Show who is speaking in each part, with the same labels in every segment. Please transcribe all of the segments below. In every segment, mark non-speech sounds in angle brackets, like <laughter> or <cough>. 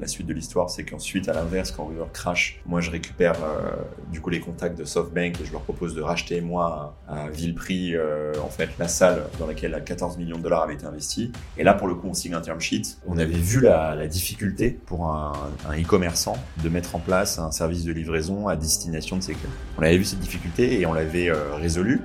Speaker 1: La suite de l'histoire, c'est qu'ensuite, à l'inverse, quand River crash, moi je récupère euh, du coup les contacts de SoftBank et je leur propose de racheter moi à, vil prix euh, en fait la salle dans laquelle 14 millions de dollars avaient été investis. Et là, pour le coup, on signe un term sheet. On avait vu la, difficulté pour un, un e-commerçant de mettre en place un service de livraison à destination de ses clients. On avait vu cette difficulté et on l'avait euh, résolue.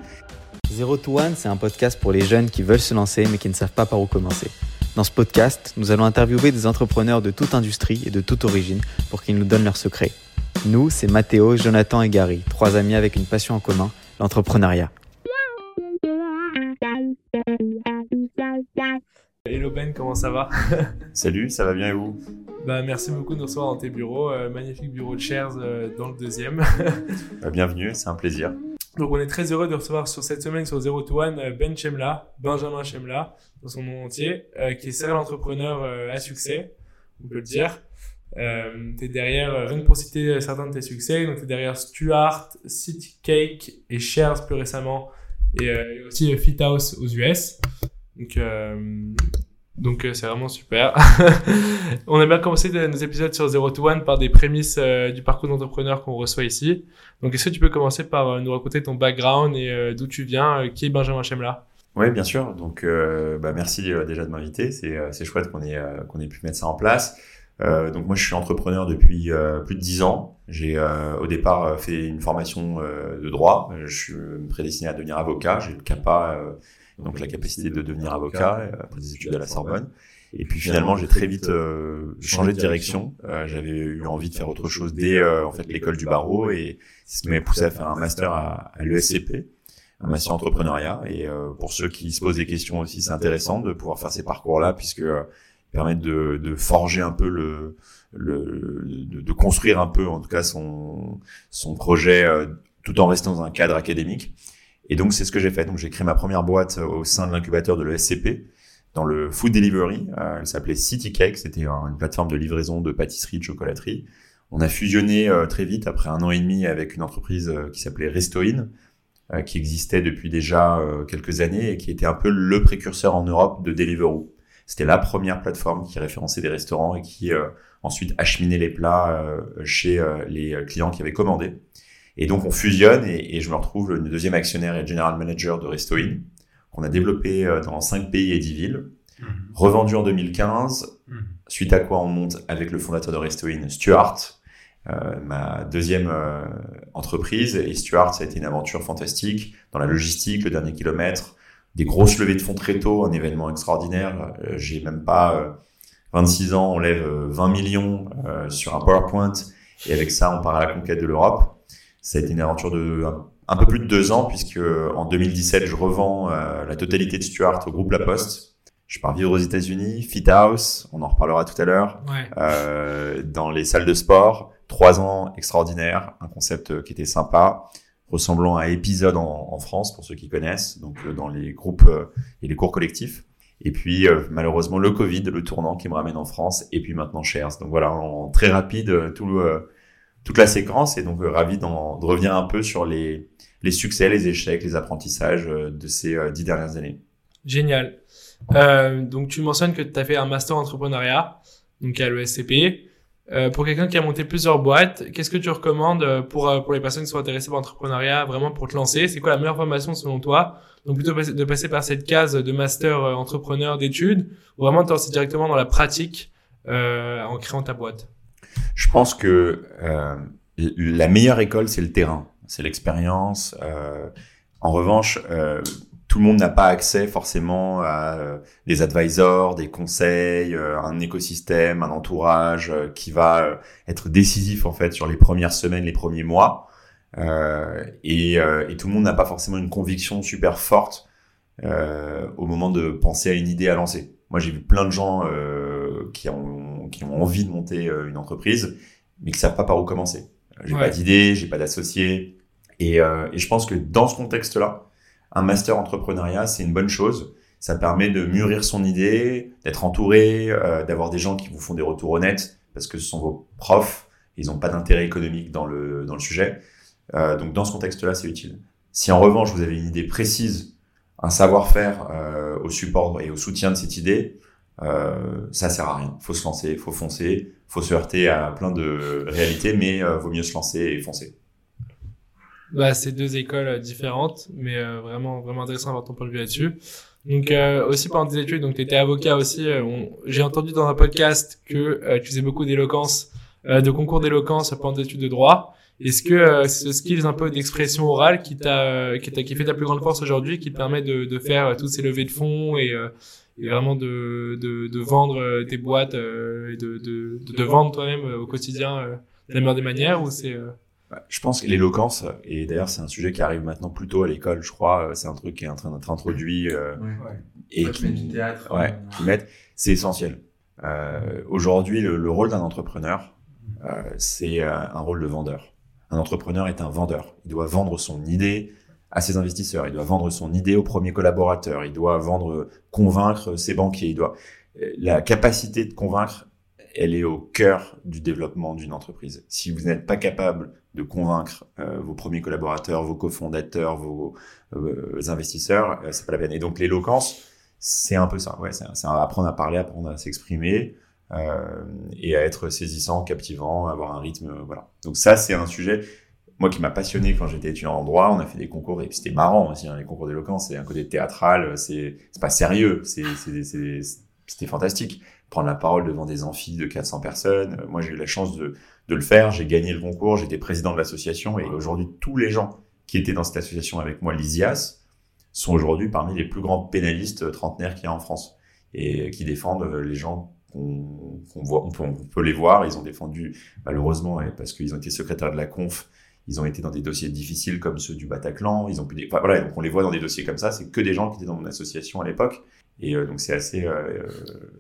Speaker 2: Zero to One, c'est un podcast pour les jeunes qui veulent se lancer mais qui ne savent pas par où commencer. Dans ce podcast, nous allons interviewer des entrepreneurs de toute industrie et de toute origine pour qu'ils nous donnent leurs secrets. Nous, c'est Mathéo, Jonathan et Gary, trois amis avec une passion en commun, l'entrepreneuriat.
Speaker 3: Hello Ben, comment ça va?
Speaker 1: Salut, ça va bien et vous?
Speaker 3: Bah, Merci beaucoup de nous recevoir dans tes bureaux. Euh, magnifique bureau de Shares euh, dans le deuxième.
Speaker 1: Bah, bienvenue, c'est un plaisir.
Speaker 3: Donc on est très heureux de recevoir sur cette semaine sur Zero to One euh, Ben Chemla, Benjamin Chemla, dans son nom entier, euh, qui est serial entrepreneur euh, à succès, on peut le dire. Euh, tu es derrière, rien que pour citer certains de tes succès, donc tu es derrière Stuart, City Cake et Shares plus récemment, et, et aussi Fit House aux US. Donc, donc c'est vraiment super. <laughs> on a bien commencé nos épisodes sur Zero to One par des prémices du parcours d'entrepreneur qu'on reçoit ici. Donc, est-ce que tu peux commencer par euh, nous raconter ton background et euh, d'où tu viens, euh, qui est Benjamin Chemla?
Speaker 1: Oui, bien sûr. Donc, euh, bah, merci déjà de m'inviter. C'est, c'est chouette qu'on ait, qu'on ait pu mettre ça en place. Euh, donc moi je suis entrepreneur depuis plus de dix ans. J'ai au départ fait une formation de droit. Je suis prédestiné à devenir avocat. J'ai le CAPA, donc la capacité de devenir avocat après des études à la Sorbonne. Et puis finalement, j'ai très vite euh, changé de direction. Euh, J'avais eu envie de faire autre chose dès euh, en fait l'école du barreau et c'est ce qui m'a poussé à faire un master à, à l'ESCP, un master entrepreneuriat. Et euh, pour ceux qui se posent des questions aussi, c'est intéressant de pouvoir faire ces parcours-là puisque euh, permettent de, de, forger un peu le, le de, de, construire un peu en tout cas son son projet tout en restant dans un cadre académique. Et donc c'est ce que j'ai fait. Donc j'ai créé ma première boîte au sein de l'incubateur de l'ESCP dans le food delivery. Euh, elle s'appelait City Cake, c'était une plateforme de livraison de pâtisserie, de chocolaterie. On a fusionné euh, très vite après un an et demi avec une entreprise euh, qui s'appelait Restoin, qui existait depuis déjà quelques années et qui était un peu le précurseur en Europe de Deliveroo. C'était la première plateforme qui référençait des restaurants et qui ensuite acheminait les plats chez les clients qui avaient commandé. Et donc on fusionne et, et, je me retrouve le deuxième actionnaire et general manager de Restoin qu'on a développé euh, dans 5 pays et 10 villes, mhm. revendu en 2015, mhm. suite à quoi on monte avec le fondateur de Restoin, Stuart, euh, ma deuxième euh, entreprise. Et Stuart, ça a été une aventure fantastique dans la logistique, le dernier kilomètre, des grosses levées de fonds très tôt, un événement extraordinaire. Euh, J'ai même pas 26 ans, on lève 20 millions sur un PowerPoint et avec ça, on part à la conquête de l'Europe. Ça a été une aventure de un peu plus de deux ans, puisque en 2017, je revends euh, la totalité de Stuart au groupe La Poste. Je pars vivre aux États-Unis, Fit House, on en reparlera tout à l'heure,
Speaker 3: ouais.
Speaker 1: euh, dans les salles de sport. Trois ans extraordinaires, un concept qui était sympa, ressemblant à épisode en, en France pour ceux qui connaissent, donc euh, dans les groupes euh, et les cours collectifs. Et puis malheureusement le Covid, le tournant qui me ramène en France, et puis maintenant Shares. Donc voilà, en très rapide, tout le toute la séquence et donc ravi de revenir un peu sur les, les succès, les échecs, les apprentissages euh, de ces euh, dix dernières années.
Speaker 3: Génial. Euh, donc tu mentionnes que tu as fait un master entrepreneuriat, donc à l'ESCP. Euh, pour quelqu'un qui a monté plusieurs boîtes, qu'est-ce que tu recommandes pour pour les personnes qui sont intéressées par l'entrepreneuriat, vraiment pour te lancer? C'est quoi la meilleure formation selon toi? Donc plutôt de passer par cette case de master entrepreneur d'études, ou vraiment de te lancer directement dans la pratique euh, en créant ta boîte?
Speaker 1: Je pense que euh, la meilleure école c'est le terrain c'est l'expérience. Euh, en revanche, euh, tout le monde n'a pas accès forcément à des advisors, des conseils, un écosystème, un entourage qui va être décisif en fait sur les premières semaines, les premiers mois. Et, tout le monde n'a pas forcément une conviction super forte au moment de penser à une idée à lancer. Moi, j'ai vu plein de gens qui ont qui ont envie de monter une entreprise, mais qui savent pas par où commencer. J'ai ouais. pas d'idée, j'ai pas d'associé. Et, euh, et, je pense que dans ce contexte-là, un master entrepreneuriat, c'est une bonne chose. Ça permet de mûrir son idée, d'être entouré, euh, d'avoir des gens qui vous font des retours honnêtes, parce que ce sont vos profs, ils n'ont pas d'intérêt économique dans le, dans le sujet. Euh, donc dans ce contexte-là, c'est utile. Si en revanche, vous avez une idée précise, un savoir-faire euh, au support et au soutien de cette idée, euh, ça sert à rien. Faut se lancer, faut foncer. faut se heurter à plein de réalités, mais vaut mieux se lancer et foncer.
Speaker 3: Bah, c'est deux écoles différentes, mais vraiment, vraiment intéressant d'avoir ton point de vue là-dessus. Donc aussi pendant tes études, donc tu étais avocat aussi. J'ai entendu dans un podcast que tu faisais beaucoup d'éloquence, de concours d'éloquence pendant tes études de droit. Est-ce que euh, ce skills un peu d'expression orale qui t'a euh, qui, t'a qui fait ta plus grande force aujourd'hui, qui te permet de, de faire euh, toutes ces levées de fonds et, euh, et vraiment de, de, de, vendre tes boîtes et de, de, de, vendre toi-même au quotidien de la meilleure des manières ou c'est
Speaker 1: je pense que l'éloquence, et d'ailleurs c'est un sujet qui arrive maintenant plutôt à l'école, je crois, c'est un truc qui est en train d'être introduit euh, et qui,
Speaker 2: du théâtre,
Speaker 1: ouais, qui met, c'est essentiel. Euh, Aujourd'hui, le, le, rôle d'un entrepreneur, euh, c'est un rôle de vendeur. Un entrepreneur est un vendeur. Il doit vendre son idée à ses investisseurs, il doit vendre son idée aux premiers collaborateurs, il doit vendre, convaincre ses banquiers, il doit la capacité de convaincre, elle est au cœur du développement d'une entreprise. Si vous n'êtes pas capable de convaincre euh, vos premiers collaborateurs, vos cofondateurs, vos euh, investisseurs, euh, c'est pas la peine. Et donc l'éloquence, c'est un peu ça. Ouais, c'est apprendre à parler, apprendre à s'exprimer, euh, et à être saisissant, captivant, avoir un rythme, voilà. Donc ça, c'est un sujet moi qui m'a passionné quand j'étais étudiant en droit, on a fait des concours et c'était marrant aussi, hein, les concours d'éloquence, c'est un côté théâtral, c'est pas sérieux, c'était fantastique. Prendre la parole devant des amphis de 400 personnes, moi j'ai eu la chance de, de le faire, j'ai gagné le concours, j'étais président de l'association et aujourd'hui tous les gens qui étaient dans cette association avec moi, l'ISIAS, sont aujourd'hui parmi les plus grands pénalistes trentenaires qu'il y a en France et qui défendent les gens on, voit, on peut, les voir. Ils ont défendu, malheureusement, parce qu'ils ont été secrétaires de la conf, ils ont été dans des dossiers difficiles comme ceux du Bataclan. Ils ont pu, voilà, donc on les voit dans des dossiers comme ça. C'est que des gens qui étaient dans mon association à l'époque. Et euh, donc c'est assez, euh,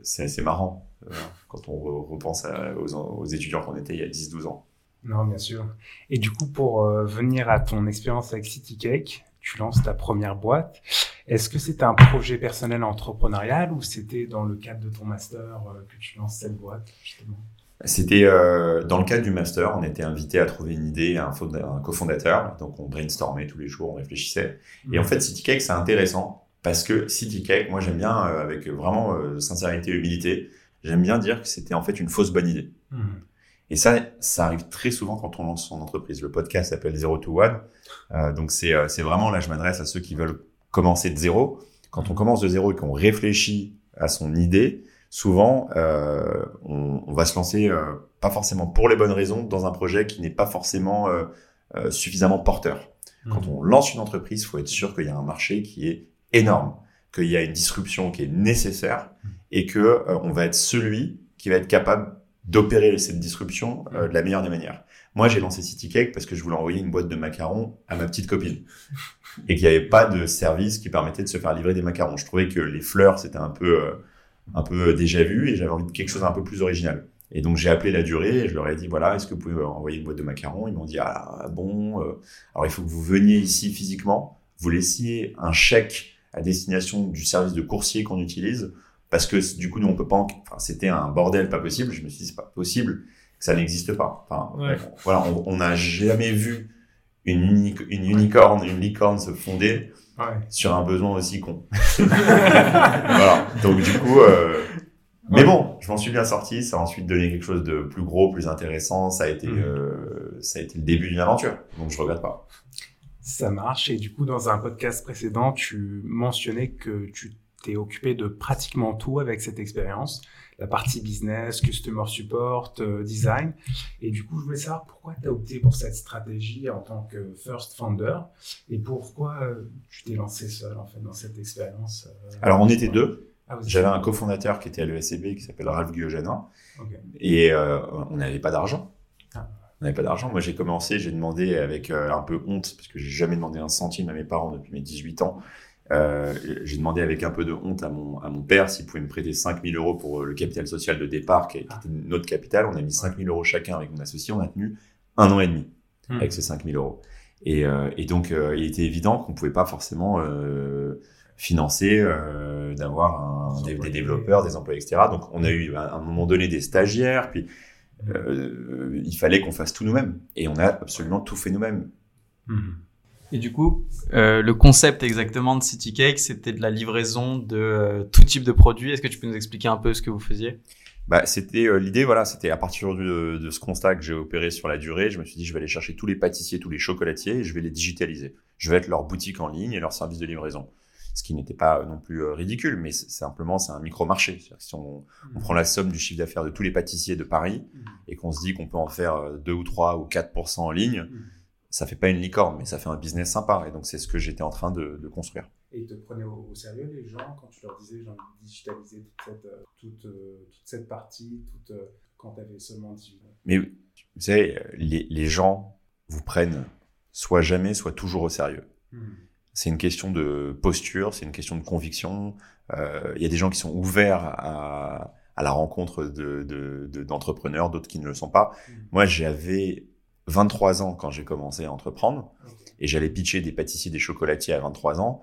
Speaker 1: c'est assez marrant euh, quand on repense aux, étudiants qu'on était il y a 10-12 ans.
Speaker 4: Non, bien sûr. Et du coup, pour venir à ton expérience avec City Cake, tu lances ta première boîte. Est-ce que c'était un projet personnel entrepreneurial ou c'était dans le cadre de ton master que tu lances cette boîte justement?
Speaker 1: C'était euh, dans le cadre du master, on était invité à trouver une idée, un, un cofondateur, donc on brainstormait tous les jours, on réfléchissait. Et en mmh. fait, CityCake, c'est intéressant parce que CityCake, moi j'aime bien, euh, avec vraiment sincérité et humilité, j'aime bien dire que c'était en fait une fausse bonne idée. Mmh. Et ça, ça arrive très souvent quand on lance son entreprise. Le podcast s'appelle Zero to One. Euh, donc c'est euh, c'est vraiment là, je m'adresse à ceux qui veulent commencer de zéro. Quand on commence de zéro et qu'on réfléchit à son idée, souvent euh, on, on, va se lancer euh, pas forcément pour les bonnes raisons dans un projet qui n'est pas forcément euh, euh, suffisamment porteur. Mmh. Quand on lance une entreprise, il faut être sûr qu'il y a un marché qui est énorme, qu'il y a une disruption qui est nécessaire mmh. et que on va être celui qui va être capable d'opérer cette disruption euh, de la meilleure des manières. Moi, j'ai lancé City Cake parce que je voulais envoyer une boîte de macarons à ma petite copine <laughs> et qu'il n'y avait pas de service qui permettait de se faire livrer des macarons. Je trouvais que les fleurs c'était un peu euh, un peu déjà vu et j'avais envie de quelque chose un peu plus original. Et donc j'ai appelé la durée et je leur ai dit voilà est-ce que vous pouvez envoyer une boîte de macarons? Ils m'ont dit ah bon euh, alors il faut que vous veniez ici physiquement, vous laissiez un chèque à destination du service de coursier qu'on utilise parce que du coup nous on peut pas enfin c'était un bordel pas possible. Je me suis dit c'est pas possible que ça n'existe pas. Enfin voilà on n'a jamais vu une, une unicorne une licorne se fonder ouais. sur un besoin aussi con. <laughs> Voilà. Donc du coup euh... mais bon je m'en suis bien sorti. Ça a ensuite donné quelque chose de plus gros plus intéressant. Ça a été mmh. euh, ça a été le début d'une aventure. Donc je regrette pas.
Speaker 4: Ça marche. Et du coup dans un podcast précédent tu mentionnais que tu occupé de pratiquement tout avec cette expérience, la partie business, customer support, euh, design. Et du coup, je voulais savoir pourquoi tu as opté pour cette stratégie en tant que first founder et pourquoi euh, tu t'es lancé seul en fait dans cette expérience.
Speaker 1: Euh, Alors, on était deux. Ah, J'avais un cofondateur qui était à l'ESCB qui s'appelle Ralph Guillogena et on n'avait pas d'argent. Ah. On n'avait pas d'argent. Moi, j'ai commencé, j'ai demandé avec un peu honte, parce que j'ai jamais demandé un centime à mes parents depuis mes 18 ans. Euh, j'ai demandé avec un peu de honte à mon, à mon père s'il pouvait me prêter 5000 euros pour euh, le capital social de départ, qui, était notre capital. On a mis 5000 euros chacun avec mon associé. On a tenu un an et demi hmm. avec ces 5000 euros. Et, euh, et donc, euh, il était évident qu'on pouvait pas forcément financer, d'avoir des, des, développeurs, des employés, etc. Donc, on a eu à un moment donné des stagiaires, puis il fallait qu'on fasse tout nous-mêmes. Et on a absolument tout fait nous-mêmes.
Speaker 2: Hmm. Et du coup, euh, le concept exactement de City Cake, c'était de la livraison de euh, tout type de produits. Est-ce que tu peux nous expliquer un peu ce que vous faisiez?
Speaker 1: Bah, c'était euh, l'idée, voilà, c'était à partir de, de ce constat que j'ai opéré sur la durée, je me suis dit, je vais aller chercher tous les pâtissiers, tous les chocolatiers, et je vais les digitaliser. Je vais être leur boutique en ligne et leur service de livraison. Ce qui n'était pas non plus euh, ridicule, mais simplement c'est un micro-marché. Si on, on, prend la somme du chiffre d'affaires de tous les pâtissiers de Paris et qu'on se dit qu'on peut en faire 2 ou 3 ou 4% en ligne, ça fait pas une licorne, mais ça fait un business sympa. Et donc c'est ce que j'étais en train de, de construire.
Speaker 4: Et ils te prenaient au, sérieux, les gens, quand tu leur disais, j'ai envie de digitaliser toute cette, euh, toute, euh, toute cette partie, toute, euh, quand tu avais seulement 18 ans?
Speaker 1: Mais vous savez, les, les, gens vous prennent soit jamais, soit toujours au sérieux. Hmm. C'est une question de posture, c'est une question de conviction. Il euh, y a des gens qui sont ouverts à, à la rencontre d'entrepreneurs, de, de, d'autres qui ne le sont pas. Hmm. Moi, j'avais 23 ans quand j'ai commencé à entreprendre et j'allais pitcher des pâtissiers, des chocolatiers à 23 ans.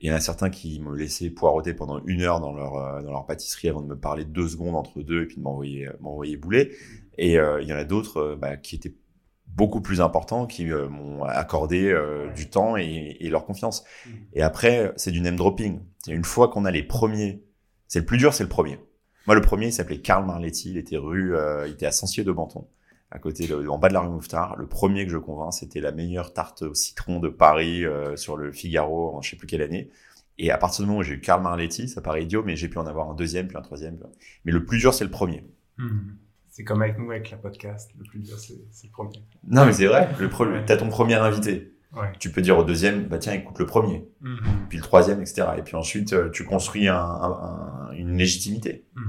Speaker 1: Il y en a certains qui me laissaient poireauter pendant une heure dans leur, euh, dans leur pâtisserie avant de me parler deux secondes entre deux et puis de m'envoyer, euh, m'envoyer bouler. Et euh, il y en a d'autres bah, qui étaient beaucoup plus importants, qui m'ont accordé du temps et, leur confiance. Et après, c'est du name dropping. Une fois qu'on a les premiers, c'est le plus dur, c'est le premier. Moi, le premier, il s'appelait Karl Marletti, il était rue, il était à Sancier de Banton à côté, de, en bas de la rue Mouffetard. Le premier que je convainc, c'était la meilleure tarte au citron de Paris euh, sur le Figaro en je sais plus quelle année. Et à partir du moment où j'ai eu Karl Marletti, ça paraît idiot, mais j'ai pu en avoir un deuxième, puis un troisième. Mais le plus dur, c'est le premier.
Speaker 4: Hmm. C'est comme avec nous, avec la podcast. Le plus dur, c'est le premier.
Speaker 1: Non, mais c'est vrai. Le premier, t'as ton premier invité. Ouais. Tu peux dire au deuxième, bah tiens, écoute le premier. Hmm. Puis le troisième, etc. Et puis ensuite, euh, tu construis un, un, une légitimité.
Speaker 4: Hmm.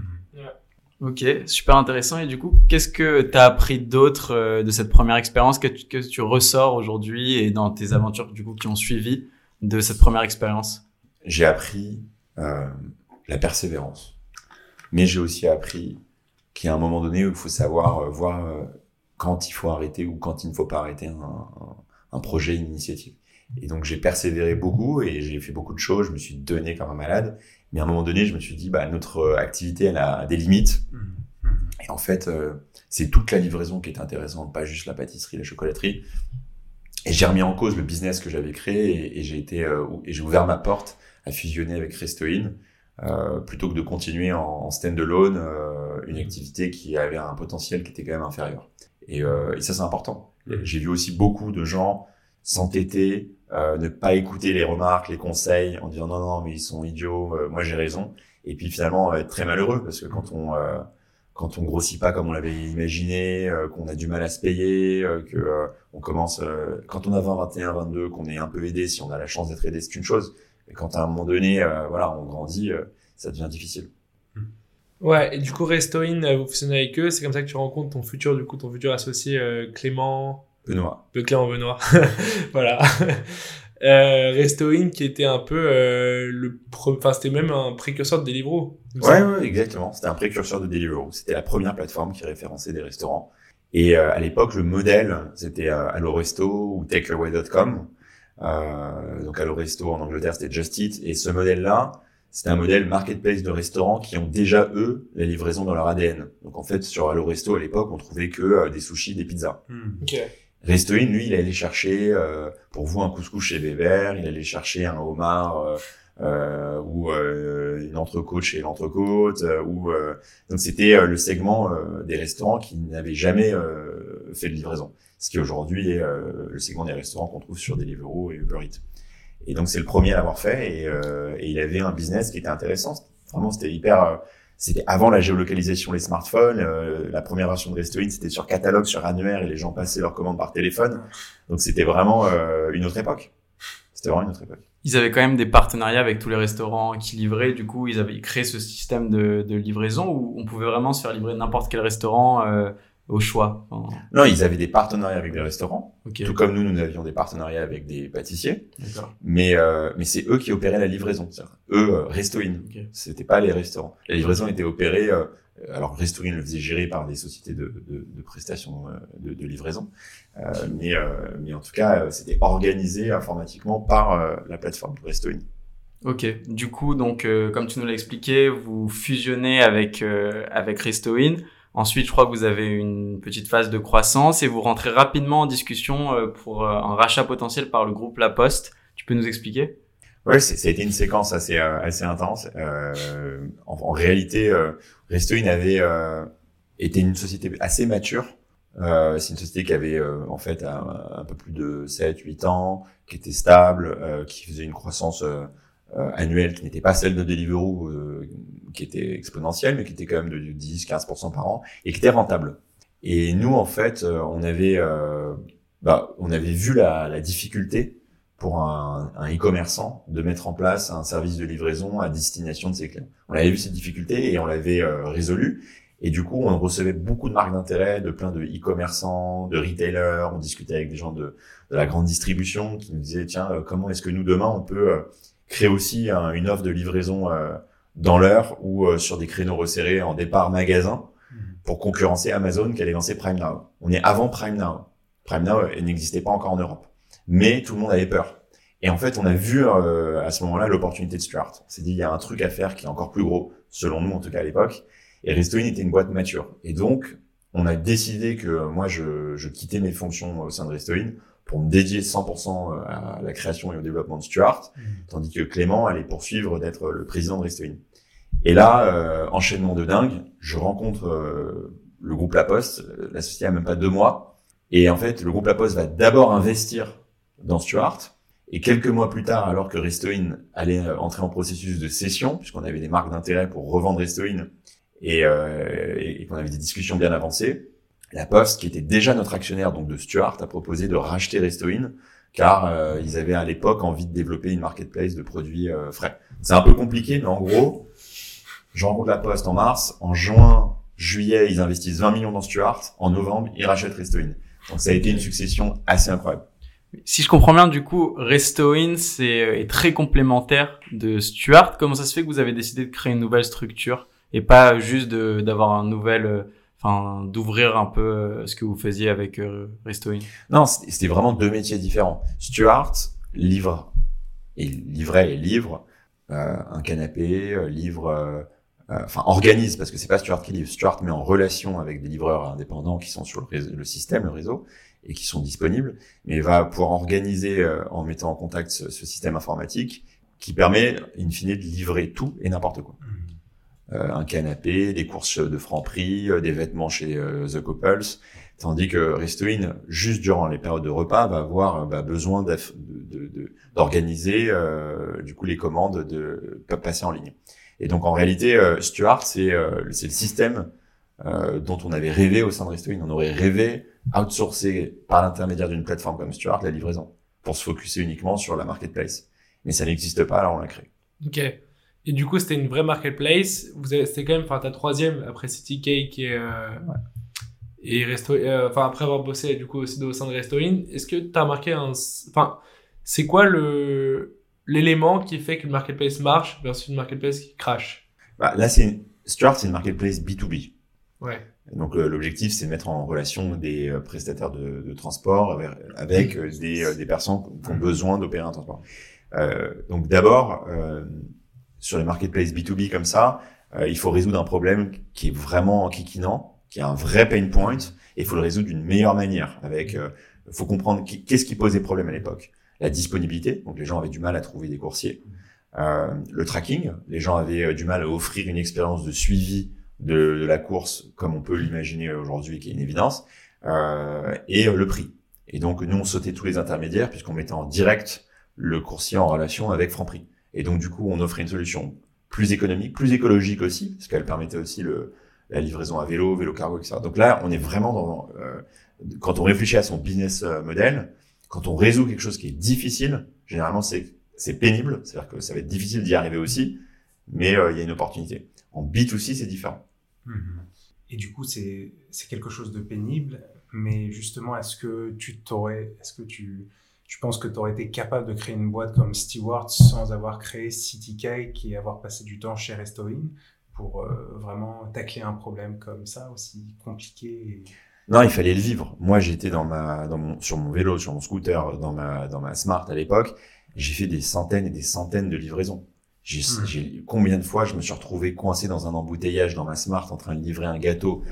Speaker 2: Ok, super intéressant. Et du coup, qu'est-ce que tu as appris d'autre euh, de cette première expérience que que tu ressors aujourd'hui et dans tes aventures du coup qui ont suivi de cette première expérience?
Speaker 1: J'ai appris euh, la persévérance, mais j'ai aussi appris qu'il y a un moment donné où il faut savoir euh, voir quand il faut arrêter ou quand il ne faut pas arrêter un, projet, une initiative. Et donc j'ai persévéré beaucoup et j'ai fait beaucoup de choses. Je me suis donné comme un malade. Mais à un moment donné, je me suis dit, bah, notre activité, elle a des limites. Et en fait, euh, c'est toute la livraison qui est intéressante, pas juste la pâtisserie, la chocolaterie. Et j'ai remis en cause le business que j'avais créé et, j'ai été euh, et j'ai ouvert ma porte à fusionner avec Restoin euh, plutôt que de continuer en, en stand-alone une activité qui avait un potentiel qui était quand même inférieur. Et, et ça, c'est important. Mmh. J'ai vu aussi beaucoup de gens s'entêter, ne pas écouter les remarques, les conseils, en disant non non mais ils sont idiots, moi j'ai raison. Et puis finalement être très malheureux parce que quand on quand on grossit pas comme on l'avait imaginé, euh, qu'on a du mal à se payer, que on commence quand on a 20, 21, 22, qu'on est un peu aidé, si on a la chance d'être aidé, c'est une chose. Mais quand à un moment donné, voilà, on grandit, ça devient difficile.
Speaker 3: Ouais, et du coup, Restoin, vous fonctionnez avec eux, c'est comme ça que tu rencontres ton futur, du coup, ton futur associé Clément.
Speaker 1: Benoît.
Speaker 3: De Clément Benoît. <laughs> voilà. Euh, Restoin qui était un peu euh, le enfin c'était même un précurseur de Deliveroo.
Speaker 1: Ouais, ouais, exactement. C'était un précurseur de Deliveroo. C'était la première plateforme qui référençait des restaurants. Et euh, à l'époque, le modèle, c'était euh, AlloResto ou Takeaway.com. Euh, donc AlloResto en Angleterre, c'était Just Eat. Et ce modèle-là, c'était un modèle marketplace de restaurants qui ont déjà, eux, la livraison dans leur ADN. Donc en fait, sur AlloResto, à l'époque, on trouvait que euh, des sushis, des pizzas.
Speaker 3: Hmm. Okay.
Speaker 1: Restoin, lui, il allait chercher euh, pour vous un couscous chez Weber, il allait chercher un homard euh, euh, ou euh, une entrecôte chez l'entrecôte. Euh, ou donc c'était le segment des restaurants qui n'avaient jamais fait de livraison, ce qui aujourd'hui est le segment des restaurants qu'on trouve sur Deliveroo et Uber Eats. Et donc c'est le premier à l'avoir fait et, et, il avait un business qui était intéressant. Vraiment, c'était hyper c'était avant la géolocalisation, les smartphones. Euh, la première version de Restoin, c'était sur catalogue, sur annuaire, et les gens passaient leurs commandes par téléphone. Donc c'était vraiment euh, une autre époque. C'était vraiment une autre époque.
Speaker 2: Ils avaient quand même des partenariats avec tous les restaurants qui livraient. Du coup, ils avaient créé ce système de, de livraison où on pouvait vraiment se faire livrer n'importe quel restaurant. Euh au choix
Speaker 1: Non, ils avaient des partenariats avec des restaurants, tout comme nous, nous avions des partenariats avec des pâtissiers. Mais euh, mais c'est eux qui opéraient la livraison. Eux, euh, Restoin. Okay. C'était pas les restaurants. La livraison était opérée. Euh, alors Restoin le faisait gérer par des sociétés de, de, de prestations euh, de, de, livraison, mais mais en tout cas, c'était organisé informatiquement par la plateforme Restoin.
Speaker 2: Ok. Du coup, donc comme tu nous l'as expliqué, vous fusionnez avec avec Restoin. Ensuite, je crois que vous avez une petite phase de croissance et vous rentrez rapidement en discussion euh, pour euh, un rachat potentiel par le groupe La Poste. Tu peux nous expliquer?
Speaker 1: Ouais, été une séquence assez euh, assez intense. Euh, en, réalité, euh, Restoin avait euh, été une société assez mature. Euh, c'est une société qui avait en fait un, peu plus de 7-8 ans, qui était stable, qui faisait une croissance annuelle qui n'était pas celle de Deliveroo, euh, qui était exponentielle, mais qui était quand même de 10-15% par an et qui était rentable. Et nous, en fait, euh, on avait euh, bah, on avait vu la, la difficulté pour un, un e-commerçant de mettre en place un service de livraison à destination de ses clients. On avait vu cette difficulté et on l'avait euh, résolu. Et du coup, on recevait beaucoup de marques d'intérêt de plein de e-commerçants, de retailers. On discutait avec des gens de, de la grande distribution qui nous disaient tiens, euh, comment est-ce que nous demain on peut euh, créer aussi un- une offre de livraison euh, dans l'heure ou euh, sur des créneaux resserrés en départ magasin pour concurrencer Amazon qui allait lancer Prime Now. On est avant Prime Now. Prime Now elle n'existait pas encore en Europe, mais tout le monde avait peur. Et en fait, on a vu euh, à ce moment-là l'opportunité de Stuart. On s'est dit il y a un truc à faire qui est encore plus gros, selon nous en tout cas à l'époque. Et Restoin était une boîte mature. Et donc, on a décidé que euh, moi, je, je quittais mes fonctions au sein de Restoin pour me dédier 100% à la création et au développement de Stuart, tandis que Clément allait poursuivre d'être le président de Restoin. Et là, euh, enchaînement de dingue, je rencontre euh, le groupe La Poste, euh, la société a même pas deux mois, et en fait, le groupe La Poste va d'abord investir dans Stuart, et quelques mois plus tard, alors que Restoin allait euh, entrer en processus de cession, puisqu'on avait des marques d'intérêt pour revendre Restoin, et, euh, et, et qu'on avait des discussions bien avancées, la Poste, qui était déjà notre actionnaire donc de Stuart, a proposé de racheter Restoin, car euh, ils avaient à l'époque envie de développer une marketplace de produits euh, frais. C'est un peu compliqué, mais en gros, je rencontre la Poste en mars, en juin, juillet, ils investissent 20 millions dans Stuart, en novembre, ils rachètent Restoin. Donc ça a été une succession assez incroyable.
Speaker 2: Si je comprends bien, du coup, Restoin euh, est très complémentaire de Stuart. Comment ça se fait que vous avez décidé de créer une nouvelle structure et pas juste d'avoir un nouvel, euh, d'ouvrir un peu euh, ce que vous faisiez avec euh, Restoin
Speaker 1: Non, c'était vraiment deux métiers différents. Stuart livre, et livrait et livre euh, un canapé, euh, livre, euh, enfin organise parce que c'est pas Stuart qui livre. Stuart met en relation avec des livreurs indépendants qui sont sur le, réseau- le système, le réseau, et qui sont disponibles, mais va pouvoir organiser euh, en mettant en contact ce, ce système informatique qui permet, in fine, de livrer tout et n'importe quoi. Euh, un canapé, des courses de Franprix, euh, des vêtements chez euh, The Couples, tandis que Restoin, juste durant les périodes de repas, va avoir bah, besoin de- de- de- d'organiser euh, du coup les commandes de peuvent passer en ligne. Et donc en réalité, euh, Stuart, c'est euh, le système dont on avait rêvé au sein de Restoin. On aurait rêvé outsourcer par l'intermédiaire d'une plateforme comme Stuart la livraison pour se focuser uniquement sur la marketplace. Mais ça n'existe pas, alors on l'a créé.
Speaker 3: Ok. Et du coup, c'était une vraie marketplace. Vous avez, c'était quand même, enfin, ta troisième après City Cake et, euh, et Resto, euh, enfin, après avoir bossé, du coup, aussi au sein de Restoin. Est-ce que tu as remarqué un, enfin, c'est quoi le, l'élément qui fait que le marketplace marche versus une marketplace qui crash?
Speaker 1: Bah, là, c'est une- Stuart, c'est une marketplace B2B.
Speaker 3: Ouais.
Speaker 1: Donc euh, l'objectif, c'est de mettre en relation des euh, prestataires de, de transport avec, avec, euh, des, des personnes qui ont besoin d'opérer un transport. Donc d'abord, sur les marketplaces B2B comme ça, euh, il faut résoudre un problème qui est vraiment enquiquinant, qui a un vrai pain point, et il faut le résoudre d'une meilleure manière. Avec, euh, faut comprendre qu'est-ce qui posait problème à l'époque. La disponibilité, donc les gens avaient du mal à trouver des coursiers. Euh, le tracking, les gens avaient euh, du mal à offrir une expérience de suivi de, de la course comme on peut l'imaginer aujourd'hui, qui est une évidence, euh, et euh, le prix. Et donc nous, on sautait tous les intermédiaires puisqu'on mettait en direct le coursier en relation avec Franprix. Et donc du coup, on offrait une solution plus économique, plus écologique aussi, parce qu'elle permettait aussi la livraison à vélo, vélo cargo, etc. Donc là, on est vraiment dans euh, quand on réfléchit à son business euh, model, quand on résout quelque chose qui est difficile, généralement c'est pénible, c'est-à-dire que ça va être difficile d'y arriver aussi, mais euh, il y a une opportunité. En B2C, c'est différent.
Speaker 4: Mhm. Et du coup, c'est c'est quelque chose de pénible, mais justement, est-ce que tu t'aurais, est-ce que tu, tu penses que tu aurais été capable de créer une boîte comme Stewart sans avoir créé City Cake et avoir passé du temps chez Restoin pour euh, vraiment tacler un problème comme ça aussi compliqué et...
Speaker 1: Non, il fallait le vivre. Moi, j'étais dans ma, dans mon, sur mon vélo, sur mon scooter, dans ma, dans ma Smart à l'époque. J'ai fait des centaines et des centaines de livraisons. J'ai, j'ai- combien de fois je me suis retrouvé coincé dans un embouteillage dans ma Smart en train de livrer un gâteau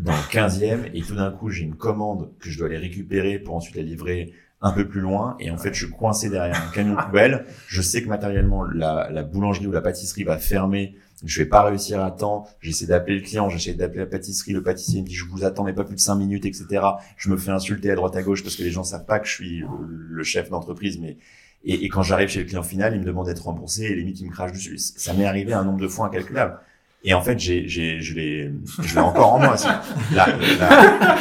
Speaker 1: dans le 15e et tout d'un coup j'ai une commande que je dois aller récupérer pour ensuite la livrer un peu plus loin et en fait je suis coincé derrière un camion <laughs> poubelle. Je sais que matériellement la, la boulangerie ou la pâtisserie va fermer. Je vais pas réussir à temps. J'essaie d'appeler le client, j'essaie d'appeler la pâtisserie. Le pâtissier me dit je vous attends mais pas plus de cinq minutes, etc. Je me fais insulter à droite à gauche parce que les gens savent pas que je suis le chef d'entreprise, mais et, et quand j'arrive chez le client final, il me demande d'être remboursé et limite il me crache dessus. Ça m'est arrivé un nombre de fois incalculable. Et en fait, j'ai, j'ai, je l'ai, je l'ai encore en moi. Ça. La, la...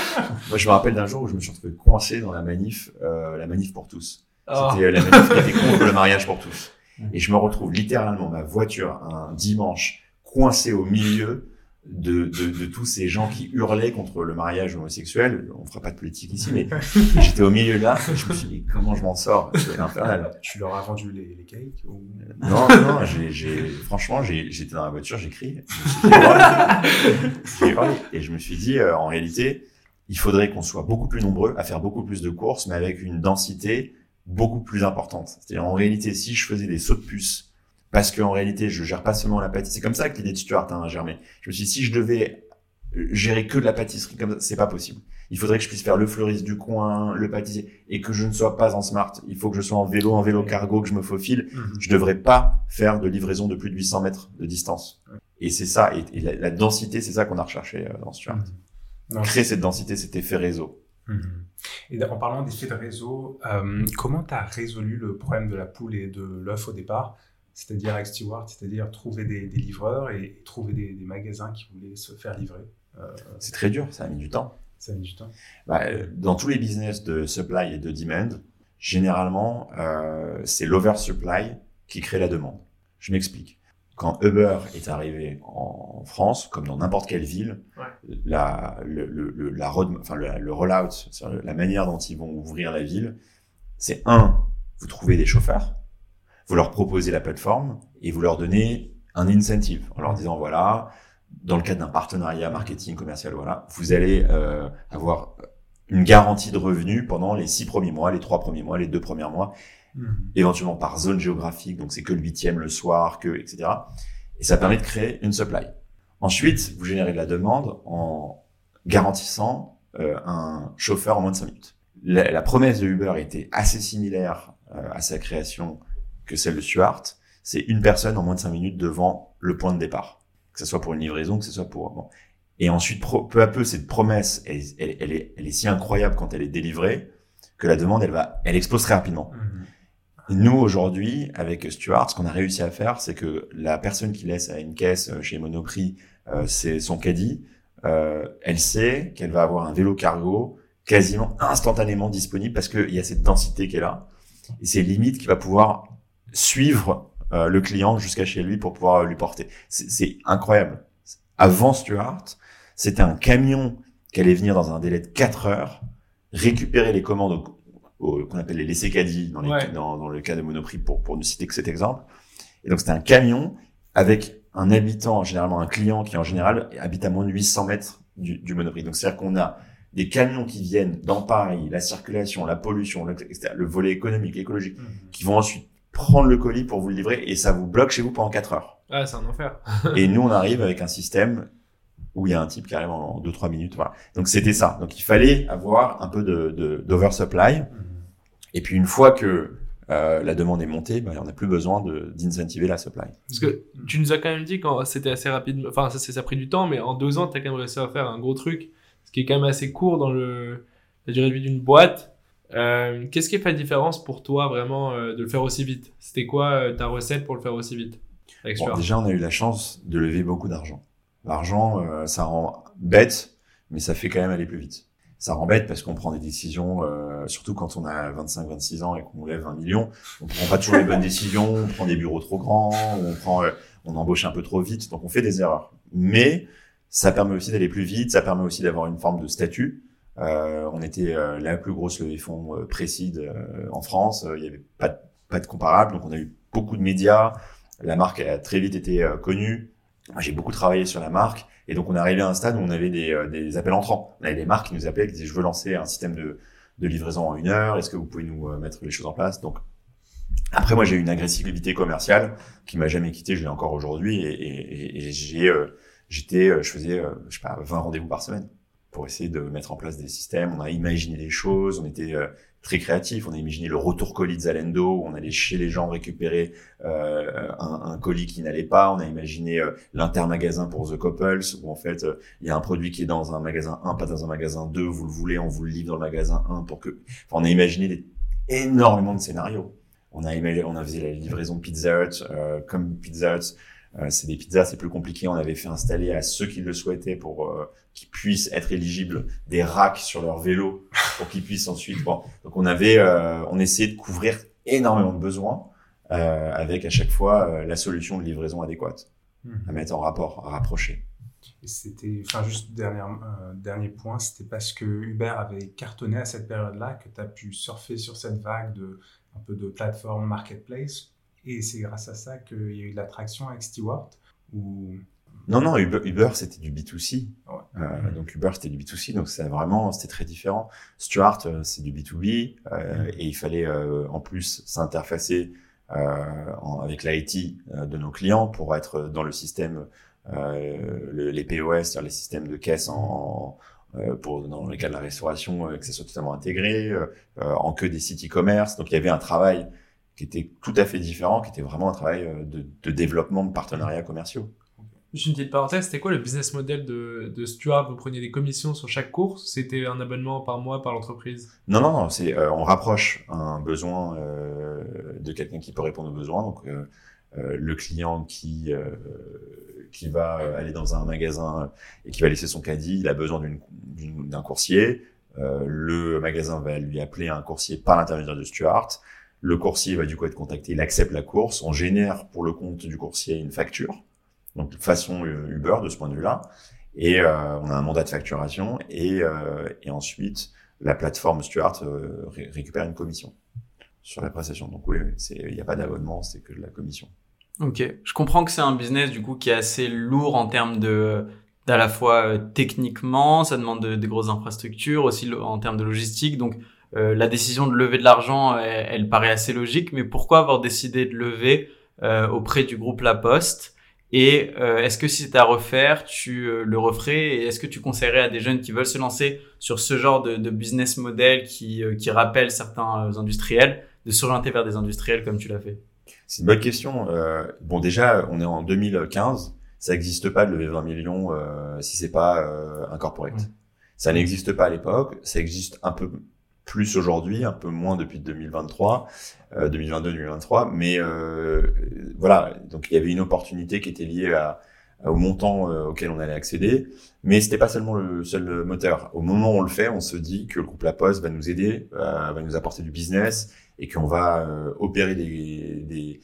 Speaker 1: Moi, je me rappelle d'un jour où je me suis retrouvé coincé dans la manif, euh, la manif pour tous.
Speaker 3: Oh.
Speaker 1: C'était euh, la manif qui était contre le mariage pour tous. Et je me retrouve littéralement ma voiture un dimanche coincé au milieu de, de, de, tous ces gens qui hurlaient contre le mariage homosexuel. On fera pas de politique ici, mais <laughs> j'étais au milieu là. Je me suis dit comment je m'en sors? C'est infernal.
Speaker 4: Tu leur as vendu les, les cakes ou...
Speaker 1: Non, non, j'ai, j'ai, franchement, j'ai, j'étais dans la voiture, j'ai crié. Et je me suis dit, euh, en réalité, il faudrait qu'on soit beaucoup plus nombreux à faire beaucoup plus de courses, mais avec une densité beaucoup plus importante. C'est-à-dire, en réalité, si je faisais des sauts de puce parce qu'en réalité, je gère pas seulement la pâtisserie. C'est comme ça que l'idée de Stuart hein, a germé. Je me suis dit, si je devais gérer que de la pâtisserie comme ça, c'est pas possible. Il faudrait que je puisse faire le fleuriste du coin, le pâtissier, et que je ne sois pas en smart. Il faut que je sois en vélo, en vélo cargo, que je me faufile.
Speaker 4: Mhm.
Speaker 1: Je devrais pas faire de livraison de plus de 800 mètres de distance. Et c'est ça, et, et la, la densité, c'est ça qu'on a recherché euh, dans Stuart.
Speaker 4: Non,
Speaker 1: Créer cette densité, cet effet réseau.
Speaker 4: Mhm. Et en parlant d'effet de réseau, euh, comment tu as résolu le problème de la poule et de l'œuf au départ? C'est-à-dire avec Stewart, c'est-à-dire trouver des, des livreurs et, et trouver des, des magasins qui voulaient se faire livrer. Euh,
Speaker 1: C'est très dur, ça a mis du temps.
Speaker 4: ça a mis du temps.
Speaker 1: Bah, euh, dans tous les business de supply et de demand, généralement, euh, c'est l'oversupply qui crée la demande. Je m'explique. Quand Uber est arrivé en France, comme dans n'importe quelle ville,
Speaker 3: Ouais.
Speaker 1: la, le, le, le- la road, enfin le, le rollout, c'est-à-dire la manière dont ils vont ouvrir la ville, c'est un, vous trouvez des chauffeurs, vous leur proposez la plateforme et vous leur donnez un incentive en leur disant voilà, dans le cadre d'un partenariat marketing commercial, voilà, vous allez euh, avoir une garantie de revenus pendant les six premiers mois, les trois premiers mois, les deux premiers mois, éventuellement par zone géographique, donc c'est que le huitième le soir, que etc. Et ça permet de créer une supply. Ensuite, vous générez de la demande en garantissant euh, un chauffeur en moins de 5 minutes. La, la promesse de Uber était assez similaire euh, à sa création que celle de Stuart. C'est une personne en moins de 5 minutes devant le point de départ. Que ce soit pour une livraison, que ce soit pour... Bon. Et ensuite, peu à peu, cette promesse, elle, elle, elle est, elle est si incroyable quand elle est délivrée que la demande, elle va, elle explose très rapidement.
Speaker 4: Mhm.
Speaker 1: Nous, aujourd'hui, avec Stuart, ce qu'on a réussi à faire, c'est que la personne qui laisse à une caisse euh, chez Monoprix euh, c'est son caddie, euh, elle sait qu'elle va avoir un vélo cargo quasiment instantanément disponible parce qu'il y a cette densité qui est là. Et c'est limite qui va pouvoir suivre euh, le client jusqu'à chez lui pour pouvoir lui porter. C'est incroyable. Avant Stuart, c'était un camion qui allait venir dans un délai de 4 heures, récupérer les commandes qu'on appelle les laissés caddies dans, les-
Speaker 3: Ouais.
Speaker 1: dans, dans le cas de Monoprix pour, pour ne citer que cet exemple. Et donc c'était un camion avec un habitant, généralement un client qui en général habite à moins de 800 mètres du, du Monoprix. Donc c'est-à-dire qu'on a des camions qui viennent dans Paris, la circulation, la pollution, le, le volet économique, écologique,
Speaker 4: Mhm.
Speaker 1: qui vont ensuite prendre le colis pour vous le livrer et ça vous bloque chez vous pendant 4 heures.
Speaker 3: Ah, c'est un enfer.
Speaker 1: Et nous, on arrive avec un système où il y a un type qui arrive en 2-3 minutes. Voilà. Donc c'était ça. Donc il fallait avoir un peu de, de, d'oversupply.
Speaker 4: Mhm.
Speaker 1: Et puis une fois que euh, la demande est montée, bah, on n'a plus besoin de, d'incentiver la supply.
Speaker 3: Parce que tu nous as quand même dit quand c'était assez rapide, enfin ça, ça a pris du temps, mais en deux ans, tu as quand même réussi à faire un gros truc, ce qui est quand même assez court dans le, la durée de vie d'une boîte. Euh, Qu'est-ce qui fait la différence pour toi vraiment euh, de le faire aussi vite? C'était quoi euh, ta recette pour le faire aussi vite?
Speaker 1: Bon, déjà, on a eu la chance de lever beaucoup d'argent. L'argent, euh, ça rend bête, mais ça fait quand même aller plus vite. Ça rend bête parce qu'on prend des décisions, euh, surtout quand on a 25-26 ans et qu'on lève un million, on prend pas toujours les bonnes décisions, on prend des bureaux trop grands, on prend, euh, on embauche un peu trop vite, donc on fait des erreurs. Mais ça permet aussi d'aller plus vite, ça permet aussi d'avoir une forme de statut. Euh, on était euh, la plus grosse levée fonds euh, précide euh, en France, Euh, il y avait pas de, pas de comparable, donc on a eu beaucoup de médias, la marque a très vite été euh, connue. J'ai beaucoup travaillé sur la marque. Et donc, on est arrivé à un stade où on avait des, des appels entrants. On avait des marques qui nous appelaient, qui disaient, je veux lancer un système de, de livraison en une heure. Est-ce que vous pouvez nous mettre les choses en place? Donc, après, moi, j'ai eu une agressivité commerciale qui m'a jamais quitté. Je l'ai encore aujourd'hui. Et, et, et j'ai, j'étais, je faisais, je sais pas, 20 rendez-vous par semaine pour essayer de mettre en place des systèmes. On a imaginé des choses. On était euh, très créatif. On a imaginé le retour colis de Zalendo, où on allait chez les gens récupérer euh, un, colis qui n'allait pas. On a imaginé euh, l'intermagasin pour The Couples, où en fait, euh, il y a un produit qui est dans un magasin 1, pas dans un magasin 2. Vous le voulez, on vous le livre dans le magasin 1 pour que... Enfin, on a imaginé énormément de scénarios. On a, imaginé, on a fait la livraison Pizza Hut, euh, comme Pizza Hut c'est des pizzas, c'est plus compliqué. On avait fait installer à ceux qui le souhaitaient pour euh, qu'ils puissent être éligibles des racks sur leur vélo pour qu'ils puissent ensuite. Bon, donc on avait, euh, on essayait de couvrir énormément de besoins avec à chaque fois la solution de livraison adéquate à mettre en rapport, à rapprocher.
Speaker 4: Et c'était, enfin juste dernier, dernier point, c'était parce que Uber avait cartonné à cette période-là que tu as pu surfer sur cette vague de un peu de plateforme marketplace et c'est grâce à ça qu'il y a eu de l'attraction avec Stewart ou...
Speaker 1: Non, non, Uber, c'était du B2C. Euh, donc Uber, c'était du B2C, donc c'est vraiment, c'était très différent. Stuart, euh, c'est du B2B, euh, et il fallait en plus s'interfacer avec l'IT de nos clients pour être dans le système, les POS, les systèmes de caisse en, pour dans les cas de la restauration, que ça soit totalement intégré, en que des sites e-commerce. Donc il y avait un travail qui était tout à fait différent, qui était vraiment un travail euh, de, de développement de partenariats commerciaux.
Speaker 3: Juste une petite parenthèse, c'était quoi le business model de, de Stuart? Vous preniez des commissions sur chaque course C'était un abonnement par mois par l'entreprise?
Speaker 1: Non, non, non. C'est euh, on rapproche un besoin euh, de quelqu'un qui peut répondre aux besoins. Donc euh, euh le client qui qui va aller dans un magasin et qui va laisser son caddie, il a besoin d'un coursier. le magasin va lui appeler un coursier par l'intermédiaire de Stuart. Le coursier va du coup être contacté, il accepte la course, on génère pour le compte du coursier une facture, donc façon euh, Uber de ce point de vue-là, et euh, on a un mandat de facturation, et, euh, et ensuite la plateforme Stuart récupère une commission sur la prestation. Donc oui, il n'y a pas d'abonnement, c'est que de la commission.
Speaker 2: Ok, je comprends que c'est un business du coup qui est assez lourd en termes de d'à la fois techniquement, ça demande de, de grosses infrastructures, aussi en termes de logistique, donc euh, la décision de lever de l'argent, elle, paraît assez logique, mais pourquoi avoir décidé de lever euh, auprès du groupe La Poste? Et euh, est-ce que si c'était à refaire, tu le referais? Et est-ce que tu conseillerais à des jeunes qui veulent se lancer sur ce genre de, de business model qui, qui rappelle certains industriels, de s'orienter vers des industriels comme tu l'as fait?
Speaker 1: C'est une bonne question. bon, déjà, on est en 2015 ça n'existe pas de lever 20 millions si c'est pas euh, un corporate. Ça n'existe pas à l'époque, ça existe un peu plus aujourd'hui, un peu moins depuis 2023, euh, 2022-2023, mais euh, voilà, donc il y avait une opportunité qui était liée à, au montant euh, auquel on allait accéder, mais c'était pas seulement le seul moteur. Au moment où on le fait, on se dit que le groupe La Poste va nous aider, euh, va nous apporter du business et qu'on va euh, opérer des, des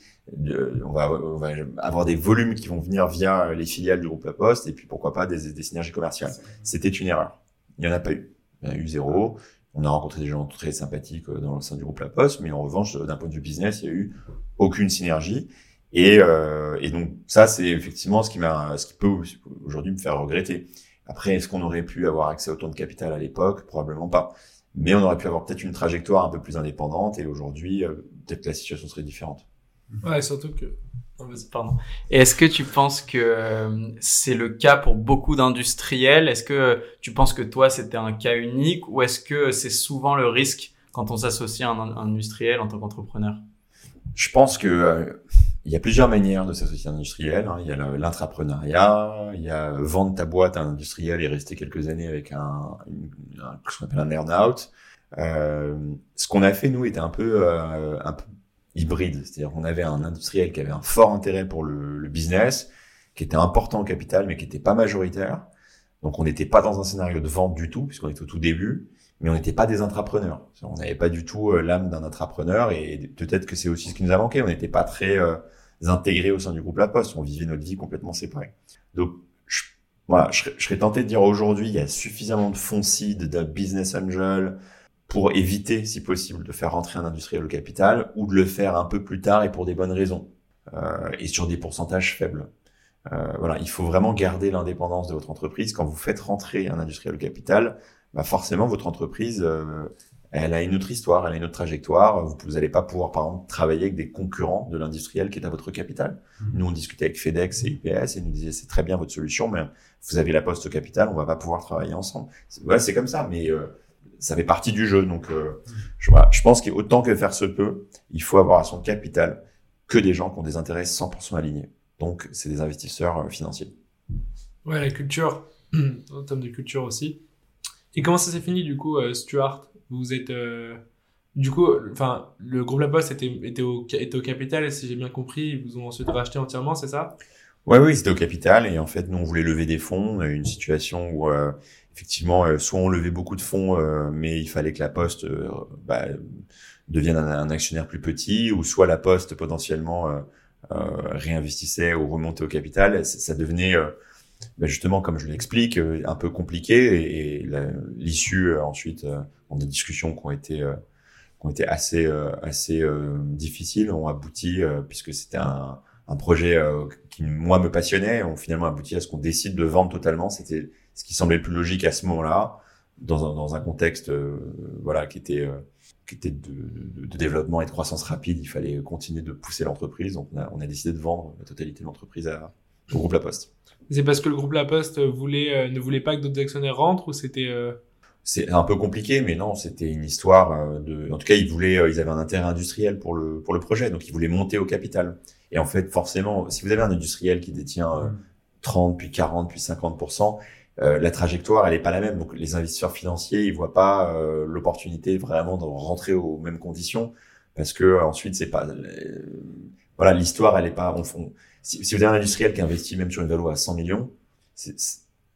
Speaker 1: on, va, on, va, avoir des volumes qui vont venir via les filiales du groupe La Poste et puis pourquoi pas des, des synergies commerciales. C'était une erreur. Il y en a pas eu. Il y en a eu zéro. On a rencontré des gens très sympathiques euh, dans le sein du groupe La Poste, mais en revanche, d'un point de vue business, il y a eu aucune synergie. Et, euh, et donc ça, c'est effectivement ce qui m'a, ce qui peut aujourd'hui me faire regretter. Après, est-ce qu'on aurait pu avoir accès au autant de capital à l'époque? Probablement pas. Mais on aurait pu avoir peut-être une trajectoire un peu plus indépendante. Et aujourd'hui, euh, peut-être la situation serait différente.
Speaker 3: Ouais, surtout que
Speaker 2: Pardon. Est-ce que tu penses que euh, c'est le cas pour beaucoup d'industriels? Est-ce que tu penses que toi c'était un cas unique ou est-ce que c'est souvent le risque quand on s'associe à un, industriel en tant qu'entrepreneur?
Speaker 1: Je pense que euh, il y a plusieurs manières de s'associer à un industriel. Hein. Il y a l'intrapreneuriat, il y a vendre ta boîte à un industriel et rester quelques années avec un, ce qu'on appelle un earn-out. Euh, ce qu'on a fait nous était un peu euh, un peu hybride. C'est-à-dire qu'on avait un industriel qui avait un fort intérêt pour le, le business, qui était important au capital, mais qui n'était pas majoritaire. Donc on n'était pas dans un scénario de vente du tout, puisqu'on était au tout début, mais on n'était pas des intrapreneurs. On n'avait pas du tout euh, l'âme d'un intrapreneur, et peut-être que c'est aussi ce qui nous a manqué. On n'était pas très euh, intégrés au sein du groupe La Poste. On vivait notre vie complètement séparée. Donc je, voilà, je, je serais tenté de dire aujourd'hui, il y a suffisamment de fonds seed, de business angel, pour éviter, si possible, de faire rentrer un industriel au capital ou de le faire un peu plus tard et pour des bonnes raisons euh, et sur des pourcentages faibles. Euh, voilà, il faut vraiment garder l'indépendance de votre entreprise. Quand vous faites rentrer un industriel au capital, bah forcément votre entreprise, euh, elle a une autre histoire, elle a une autre trajectoire. Vous n'allez pas pouvoir, par exemple, travailler avec des concurrents de l'industriel qui est à votre capital. Mmh. Nous, on discutait avec FedEx et UPS et ils nous disaient c'est très bien votre solution, mais vous avez la poste au capital, on va pas pouvoir travailler ensemble. Ouais, c'est comme ça, mais euh, ça fait partie du jeu. Donc, je, voilà, je pense qu'autant que faire se peut, il faut avoir à son capital que des gens qui ont des intérêts 100% alignés. Donc, c'est des investisseurs financiers.
Speaker 3: Ouais, la culture, <clears throat> en termes de culture aussi. Et comment ça s'est fini du coup, Stuart? Vous êtes du coup, enfin, le groupe La Poste était, était, au, était au capital, et si j'ai bien compris, ils vous ont ensuite racheté entièrement, c'est ça?
Speaker 1: Ouais, oui, c'était au capital, et en fait, nous, on voulait lever des fonds, une situation où, euh, effectivement, euh, soit on levait beaucoup de fonds, euh, mais il fallait que La Poste bah, devienne un, actionnaire plus petit, ou soit La Poste, potentiellement, réinvestissait ou remontait au capital. Ça, devenait... Bah, justement, comme je l'explique, un peu compliqué. Et, l'issue ensuite, en des discussions qui ont été ont été assez euh, assez euh, difficiles ont abouti euh, puisque c'était un, un projet qui moi me passionnait. Ont finalement abouti à ce qu'on décide de vendre totalement. C'était ce qui semblait le plus logique à ce moment-là dans un, dans un contexte voilà qui était qui était de, de, de, développement et de croissance rapide il fallait continuer de pousser l'entreprise donc on a, on a décidé de vendre la totalité de l'entreprise au groupe La Poste
Speaker 3: c'est parce que le groupe La Poste voulait ne voulait pas que d'autres actionnaires rentrent ou c'était
Speaker 1: c'est un peu compliqué, mais non, c'était une histoire euh, de. En tout cas, ils voulaient, euh, ils avaient un intérêt industriel pour le pour le projet, donc ils voulaient monter au capital. Et en fait, forcément, si vous avez un industriel qui détient 30 euh, puis 40 puis 50 la trajectoire, elle est pas la même. Donc, les investisseurs financiers, ils voient pas l'opportunité vraiment de rentrer aux mêmes conditions, parce que ensuite, c'est pas. voilà, l'histoire, elle est pas. On, si, si, vous avez un industriel qui investit même sur une valeur à 100 millions, c'est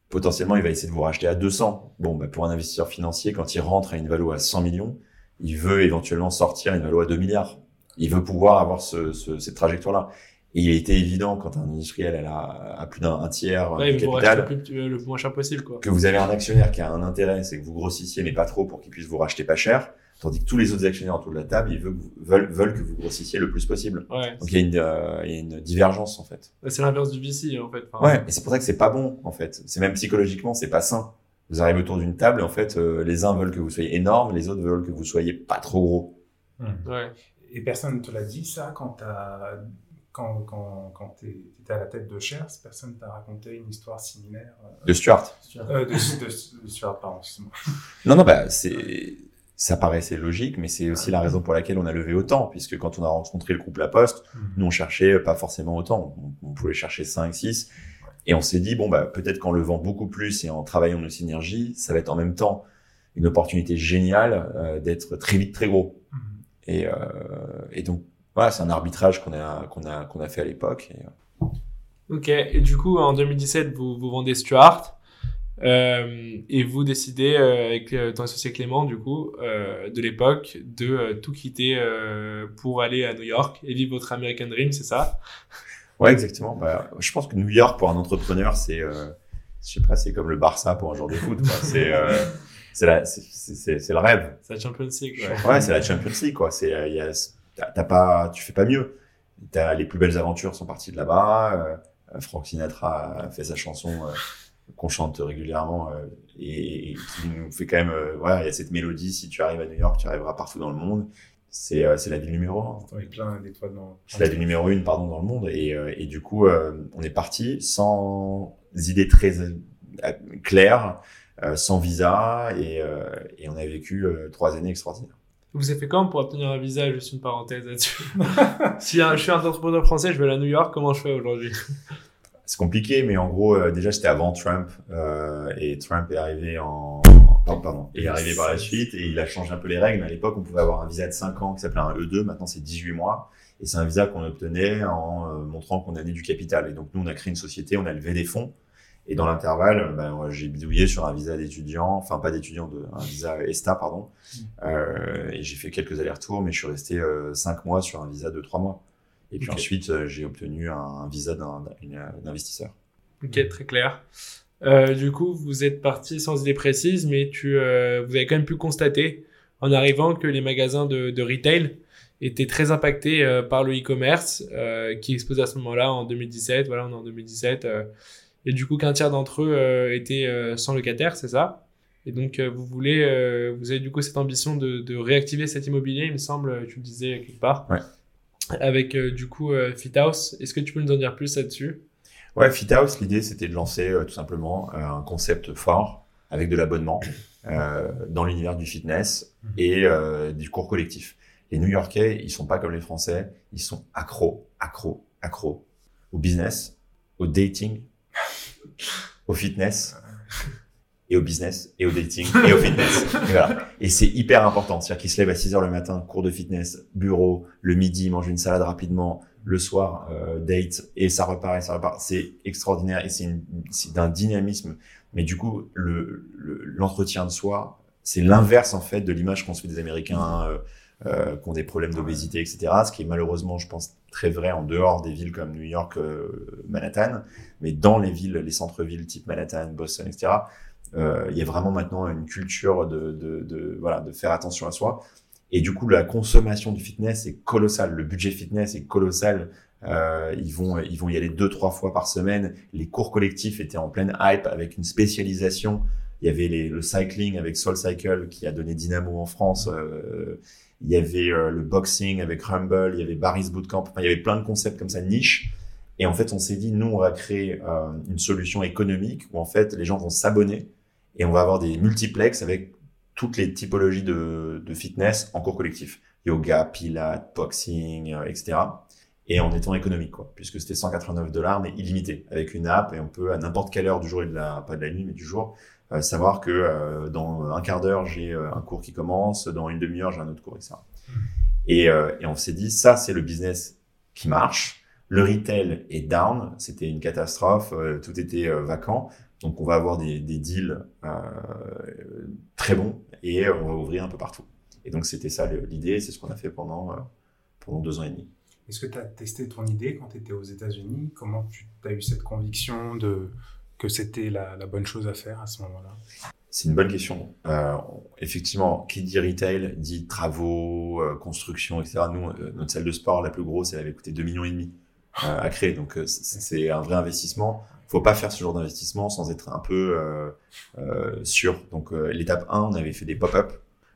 Speaker 1: potentiellement, il va essayer de vous racheter à 200. Bon, bah, pour un investisseur financier, quand il rentre à une valeur à 100 millions, il veut éventuellement sortir une valeur à 2 milliards. Il veut pouvoir avoir ce, ce, cette trajectoire-là. Et il était évident quand un industriel elle a, a plus d'un tiers
Speaker 3: ouais, du capital, le, plus, le moins cher possible, quoi.
Speaker 1: que vous avez un actionnaire qui a un intérêt, c'est que vous grossissiez mais pas trop pour qu'il puisse vous racheter pas cher. Tandis que tous les autres actionnaires autour de la table, ils veulent, veulent, que vous grossissiez le plus possible.
Speaker 3: Ouais,
Speaker 1: Donc il y, a une, euh, il y, a une divergence en fait.
Speaker 3: C'est l'inverse du VC en fait.
Speaker 1: ouais, et c'est pour ça que c'est pas bon en fait. C'est même psychologiquement, c'est pas sain. Vous arrivez autour d'une table et en fait, euh, les uns veulent que vous soyez énorme, les autres veulent que vous soyez pas trop gros.
Speaker 3: Mmh. Ouais.
Speaker 4: Et personne ne te l'a dit ça quand t'as quand, quand, quand tu étais à la tête de Shares, personne t'a raconté une histoire similaire
Speaker 1: euh, De Stuart.
Speaker 4: Euh, de, de, de, Stuart, pardon,
Speaker 1: Non, non, bah, c'est, ça paraissait logique, mais c'est aussi la raison pour laquelle on a levé autant, puisque quand on a rencontré le groupe La Poste, mmh. nous on cherchait pas forcément autant, on, pouvait chercher 5, 6, et on s'est dit, bon, bah, peut-être qu'en levant beaucoup plus et en travaillant nos synergies, ça va être en même temps une opportunité géniale euh, d'être très vite très gros. Mmh. Et, euh, et donc, voilà, c'est un arbitrage qu'on a, qu'on a, qu'on a fait à l'époque.
Speaker 3: Et... Ok, et du coup, en 2017, vous, vous vendez Stuart. Euh, et vous décidez euh, avec euh, ton associé Clément du coup de l'époque de tout quitter pour aller à New York et vivre votre American Dream, c'est ça?
Speaker 1: Ouais, exactement. Bah, je pense que New York pour un entrepreneur, c'est, je sais pas, c'est comme le Barça pour un joueur de foot. C'est c'est la, c'est, c'est, le rêve.
Speaker 3: C'est la Champions League.
Speaker 1: Ouais, ouais c'est la Champions League quoi. C'est, il y a, t'as pas, tu fais pas mieux. T'as les plus belles aventures sont parties de là-bas. Frank Sinatra a fait sa chanson qu'on chante régulièrement euh, et, qui nous fait quand même euh, voilà il y a cette mélodie si tu arrives à New York tu arriveras partout dans le monde c'est euh, c'est la ville numéro un
Speaker 4: plein d'étoiles dans
Speaker 1: c'est la ville numéro une pardon dans le monde et, et du coup on est parti sans idées très claires sans visa et, et on a vécu trois années extraordinaires
Speaker 3: vous avez fait comment pour obtenir un visa Juste une parenthèse là-dessus. <laughs> si je suis un entrepreneur français, je vais à New York, comment je fais aujourd'hui
Speaker 1: c'est compliqué, mais en gros, euh, déjà, c'était avant Trump, euh, et Trump est arrivé en, pardon, pardon, est arrivé par la suite, et il a changé un peu les règles. À l'époque, on pouvait avoir un visa de 5 ans qui s'appelait un E2, maintenant c'est 18 mois, et c'est un visa qu'on obtenait en euh, montrant qu'on avait du capital. Et donc, nous, on a créé une société, on a levé des fonds, et dans l'intervalle, ben, j'ai bidouillé sur un visa d'étudiant, enfin pas d'étudiant, de, un visa ESTA, pardon, mm. euh, et j'ai fait quelques allers-retours, mais je suis resté 5 mois sur un visa de 3 mois. Et puis ensuite, euh, j'ai obtenu un, visa d'investisseur.
Speaker 3: Ok, très clair. Euh, du coup, vous êtes parti sans idée précise, mais tu, euh, vous avez quand même pu constater en arrivant que les magasins de, de retail étaient très impactés euh, par le e-commerce euh, qui explosait à ce moment-là en 2017. Voilà, on est en 2017. Et du coup, qu'un tiers d'entre eux étaient sans locataire, c'est ça? Et donc, vous voulez, vous avez du coup cette ambition de, de réactiver cet immobilier, il me semble, tu le disais quelque part.
Speaker 1: Ouais
Speaker 3: avec euh, du coup euh, FitHouse. Est-ce que tu peux nous en dire plus là-dessus?
Speaker 1: Ouais, FitHouse, l'idée c'était de lancer euh, tout simplement un concept fort avec de l'abonnement euh, dans l'univers du fitness et euh, du cours collectif. Les New-Yorkais, ils sont pas comme les Français, ils sont accros, accros, accros au business, au dating, au fitness et au business et au dating et au fitness. Et, voilà. et c'est hyper important. C'est-à-dire qu'ils se lèvent à 6 heures le matin, cours de fitness, bureau, le midi, mange une salade rapidement, le soir, euh, date, et ça repart et ça repart. C'est extraordinaire et c'est d'un dynamisme. Mais du coup, le, l'entretien de soi, c'est l'inverse en fait de l'image qu'on se des Américains euh, euh, qui ont des problèmes d'obésité, etc. Ce qui est malheureusement, je pense, très vrai en dehors des villes comme New York, euh, Manhattan, mais dans les villes, les centres-villes type Manhattan, Boston, etc. Euh, il y a vraiment maintenant une culture de, voilà, de faire attention à soi. Et du coup, la consommation du fitness est colossale. Le budget fitness est colossal. Euh, ils vont ils vont y aller deux trois fois par semaine. Les cours collectifs étaient en pleine hype avec une spécialisation. Il y avait le cycling avec Soul Cycle qui a donné Dynamo en France. Il y avait euh, le boxing avec Rumble. Il y avait Barry's Bootcamp. Il y avait plein de concepts comme ça niche. Et en fait, on s'est dit, nous, on va créer euh, une solution économique où en fait, les gens vont s'abonner et on va avoir des multiplex avec toutes les typologies de, de fitness en cours collectif. Yoga, pilates, boxing, euh, etc. Et en étant économique, quoi. Puisque c'était 189 dollars, mais illimité. Avec une app et on peut, à n'importe quelle heure du jour et de la, pas de la nuit, mais du jour, euh, savoir que euh, dans un quart d'heure, j'ai un cours qui commence, dans une demi-heure, j'ai un autre cours, etc. Et, et on s'est dit, ça, c'est le business qui marche. Le retail est down, c'était une catastrophe, tout était vacant. Donc on va avoir des, des deals euh, très bons et on va ouvrir un peu partout. Et donc c'était ça l'idée, c'est ce qu'on a fait pendant, euh, pendant deux ans et demi.
Speaker 4: Est-ce que tu as testé ton idée quand tu étais aux États-Unis? Comment tu as eu cette conviction de que c'était la, bonne chose à faire à ce moment-là
Speaker 1: C'est une bonne question. Euh, effectivement, qui dit retail dit travaux, euh, construction, etc. Nous, euh, notre salle de sport la plus grosse, elle avait coûté 2 millions et demi à créer, donc c'est un vrai investissement faut pas faire ce genre d'investissement sans être un peu sûr. Donc l'étape 1, on avait fait des pop-up.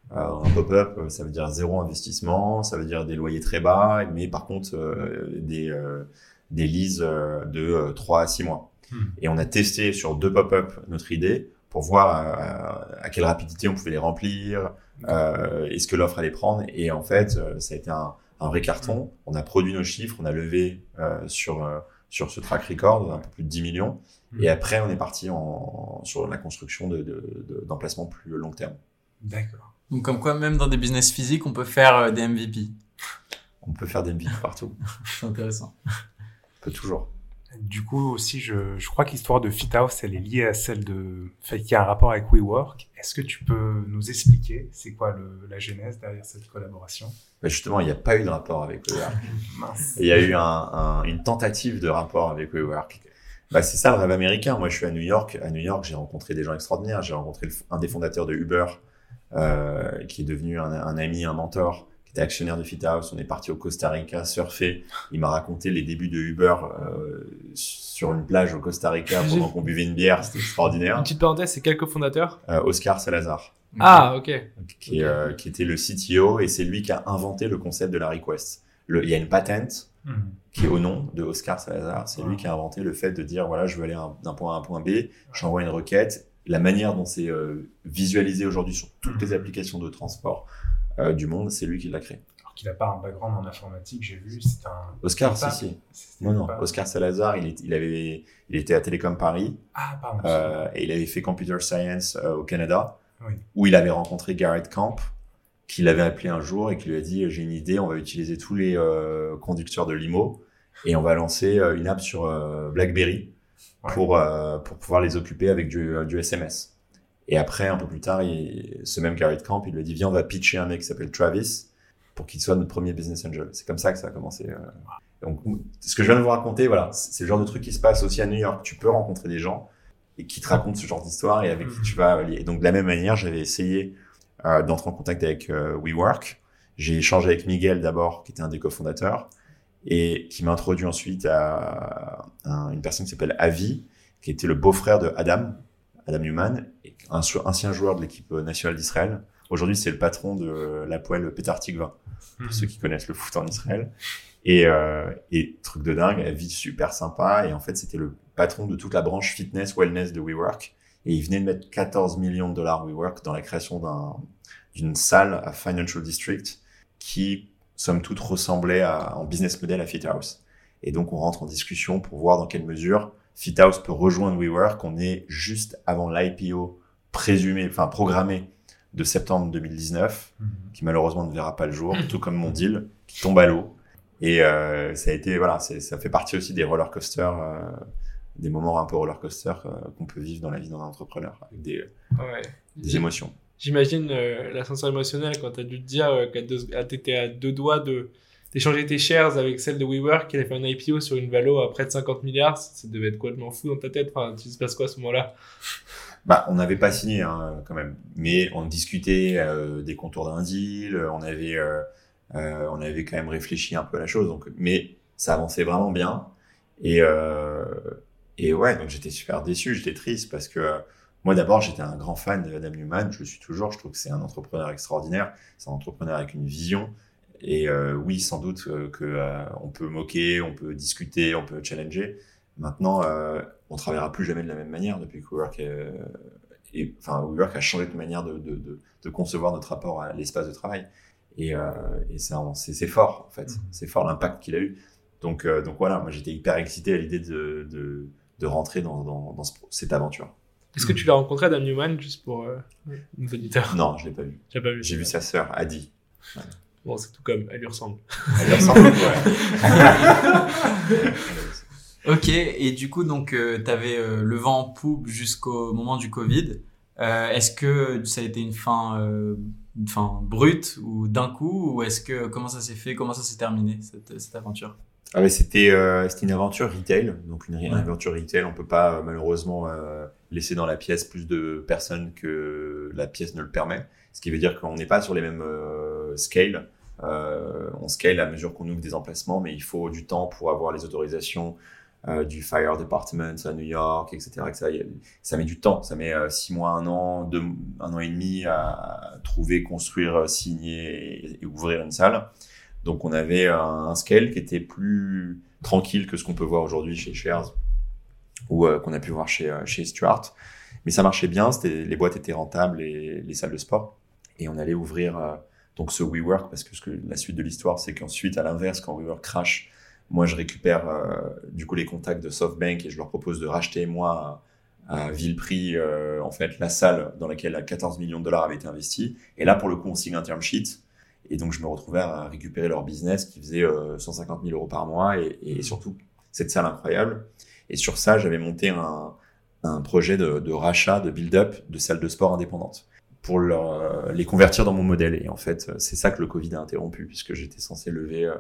Speaker 1: Un pop-up, ça veut dire zéro investissement, ça veut dire des loyers très bas, mais par contre des des leases de 3 à 6 mois. Hmm. Et on a testé sur deux pop-up notre idée pour voir à, à, quelle rapidité on pouvait les remplir, euh, est-ce que l'offre allait prendre. Et en fait, ça a été un, un vrai carton. Hmm. On a produit nos chiffres, on a levé euh, sur sur ce track record, un peu plus de 10 millions. Et hmm. après, on est parti en, sur la construction d'emplacements de, de, plus long terme.
Speaker 4: D'accord.
Speaker 2: Donc, comme quoi, même dans des business physiques, on peut faire euh, des MVP.
Speaker 1: On peut faire des MVP partout. <laughs>
Speaker 2: C'est intéressant. On
Speaker 1: peut toujours.
Speaker 4: Du coup, aussi, je, je crois que l'histoire de FitHouse, elle est liée à celle de, fait qu'il y a un rapport avec WeWork. Est-ce que tu peux nous expliquer c'est quoi le, la genèse derrière cette collaboration?
Speaker 1: Bah Justement, il n'y a pas eu de rapport avec WeWork. <laughs> il y a eu un, un, une tentative de rapport avec WeWork. Bah, c'est ça le rêve américain. Moi, je suis à New York. À New York, j'ai rencontré des gens extraordinaires. J'ai rencontré un des fondateurs de Uber, euh, qui est devenu un, un ami, un mentor était actionnaire de FitHouse. On est parti au Costa Rica surfer. Il m'a raconté les débuts de Uber euh, sur une plage au Costa Rica <laughs> pendant qu'on buvait une bière. C'était extraordinaire.
Speaker 3: Une petite parenthèse, c'est quel cofondateur
Speaker 1: euh, Oscar Salazar.
Speaker 3: Ah, ok.
Speaker 1: Qui, okay. Euh, qui, était le CTO et c'est lui qui a inventé le concept de la request. Le, il y a une patente mm -hmm. qui est au nom de Oscar Salazar. C'est lui qui a inventé le fait de dire voilà, je veux aller d'un point A à un point B, j'envoie une requête. La manière dont c'est visualisé aujourd'hui sur toutes mm -hmm. les applications de transport euh, du monde, c'est lui qui l'a créé.
Speaker 4: Alors qu'il n'a pas un background en informatique, j'ai vu, c'est un...
Speaker 1: Oscar, si, si. Non, non, pas... Oscar Salazar, il, est, il, avait, il était à Télécom Paris.
Speaker 4: Ah, pardon.
Speaker 1: Euh, et il avait fait Computer Science euh, au Canada,
Speaker 4: oui.
Speaker 1: où il avait rencontré Garrett Camp, qui l'avait appelé un jour et qui lui a dit, j'ai une idée, on va utiliser tous les conducteurs de limo et on va lancer une app sur BlackBerry ouais. pour, pour pouvoir les occuper avec du, du SMS. Et après, un peu plus tard, il, ce même Garrett Camp, il lui a dit, viens, on va pitcher un mec qui s'appelle Travis pour qu'il soit notre premier business angel. C'est comme ça que ça a commencé. Euh. Donc, ce que je viens de vous raconter, voilà, c'est le genre de truc qui se passe aussi à New York. Tu peux rencontrer des gens et qui te racontent ce genre d'histoire et avec qui tu vas lier. Et donc, de la même manière, j'avais essayé euh, d'entrer en contact avec euh, WeWork. J'ai échangé avec Miguel d'abord, qui était un des cofondateurs, et qui m'a introduit ensuite à, à, une personne qui s'appelle Avi, qui était le beau-frère de Adam, Adam Newman, un ancien joueur de l'équipe nationale d'Israël. Aujourd'hui, c'est le patron de la poêle Petar Tikva, pour mmh. ceux qui connaissent le foot en Israël. Et, euh, et truc de dingue, elle vit super sympa. Et en fait, c'était le patron de toute la branche fitness, wellness de WeWork. Et ils venaient de mettre 14 millions de dollars WeWork dans la création d'un, d'une salle à Financial District qui, somme toute, ressemblait à, en business model à FitHouse. Et donc, on rentre en discussion pour voir dans quelle mesure FitHouse peut rejoindre WeWork. On est juste avant l'IPO présumé, enfin programmé de septembre 2019,
Speaker 4: Mhm.
Speaker 1: qui malheureusement ne verra pas le jour, <clears throat> tout comme mon deal, qui tombe à l'eau. Et euh, ça a été, voilà, ça fait partie aussi des roller coasters, euh, des moments un peu roller coaster euh, qu'on peut vivre dans la vie d'un entrepreneur, avec des,
Speaker 3: Ouais.
Speaker 1: des émotions.
Speaker 3: J'imagine euh, l'ascenseur émotionnel quand t'as dû te dire euh, qu'à deux, ah, t'étais à deux doigts de d'échanger tes shares avec celle de WeWork qui avait fait un IPO sur une valo à près de 50 milliards. Ça, devait être complètement fou dans ta tête. Enfin, tu se passe quoi à ce moment-là?
Speaker 1: Bah, on n'avait pas signé hein, quand même, mais on discutait euh, des contours d'un deal, on avait, euh, euh, on avait quand même réfléchi un peu à la chose, donc, mais ça avançait vraiment bien. Et, euh, et ouais, donc j'étais super déçu, j'étais triste parce que moi d'abord j'étais un grand fan d'Adam Newman, je le suis toujours, je trouve que c'est un entrepreneur extraordinaire, c'est un entrepreneur avec une vision. Et euh, oui, sans doute euh, que euh, on peut moquer, on peut discuter, on peut challenger. Maintenant, euh, on travaillera plus jamais de la même manière depuis que WeWork et enfin WeWork a changé de manière de, de, de, de concevoir notre rapport à l'espace de travail. Et, et ça on- c'est fort en fait.
Speaker 4: Mhm.
Speaker 1: c'est fort l'impact qu'il a eu. Donc donc voilà moi j'étais hyper excité à l'idée de, rentrer dans dans, dans ce pro- cette aventure.
Speaker 3: Est-ce que tu l'as rencontré Adam Newman juste pour euh, nos auditeurs?
Speaker 1: Non je l'ai pas vu.
Speaker 3: J'ai pas vu.
Speaker 1: j'ai vu sa sœur Adi
Speaker 3: Bon, c'est tout comme, elle lui ressemble.
Speaker 1: elle lui ressemble ouais. <laughs>
Speaker 2: Ok, et du coup, donc, tu avais le vent en poupe jusqu'au moment du Covid. Euh, est-ce que ça a été une fin, euh, une fin brute ou d'un coup, ou est-ce que comment ça s'est fait, comment ça s'est terminé cette, cette aventure?
Speaker 1: Ah ouais, c'était euh, c'était une aventure retail, donc une, une aventure retail. On peut pas euh, malheureusement euh, laisser dans la pièce plus de personnes que la pièce ne le permet. Ce qui veut dire qu'on n'est pas sur les mêmes euh, scales. Euh, on scale à mesure qu'on ouvre des emplacements, mais il faut du temps pour avoir les autorisations euh, du fire department à New York, etc. etc. Ça met du temps, ça met six mois, un an, un an et demi à trouver, construire, signer et, ouvrir une salle. Donc on avait un, scale qui était plus tranquille que ce qu'on peut voir aujourd'hui chez Shares ou qu'on a pu voir chez, chez Stuart. Mais ça marchait bien, les boîtes étaient rentables et les salles de sport. Et on allait ouvrir euh, donc ce WeWork parce que, ce que la suite de l'histoire, c'est qu'ensuite, à l'inverse, quand WeWork crash, moi je récupère euh, du coup les contacts de SoftBank et je leur propose de racheter moi à, à vil prix euh, en fait la salle dans laquelle 14 millions de dollars avaient été investis. Et là pour le coup on signe un term sheet et donc, je me retrouvais à récupérer leur business qui faisait euh, 150 000 euros par mois et, et surtout cette salle incroyable. Et sur ça, j'avais monté un, un projet de, de rachat, de build-up de salles de sport indépendantes pour leur, euh, les convertir dans mon modèle. Et en fait, c'est ça que le Covid a interrompu puisque j'étais censé lever euh,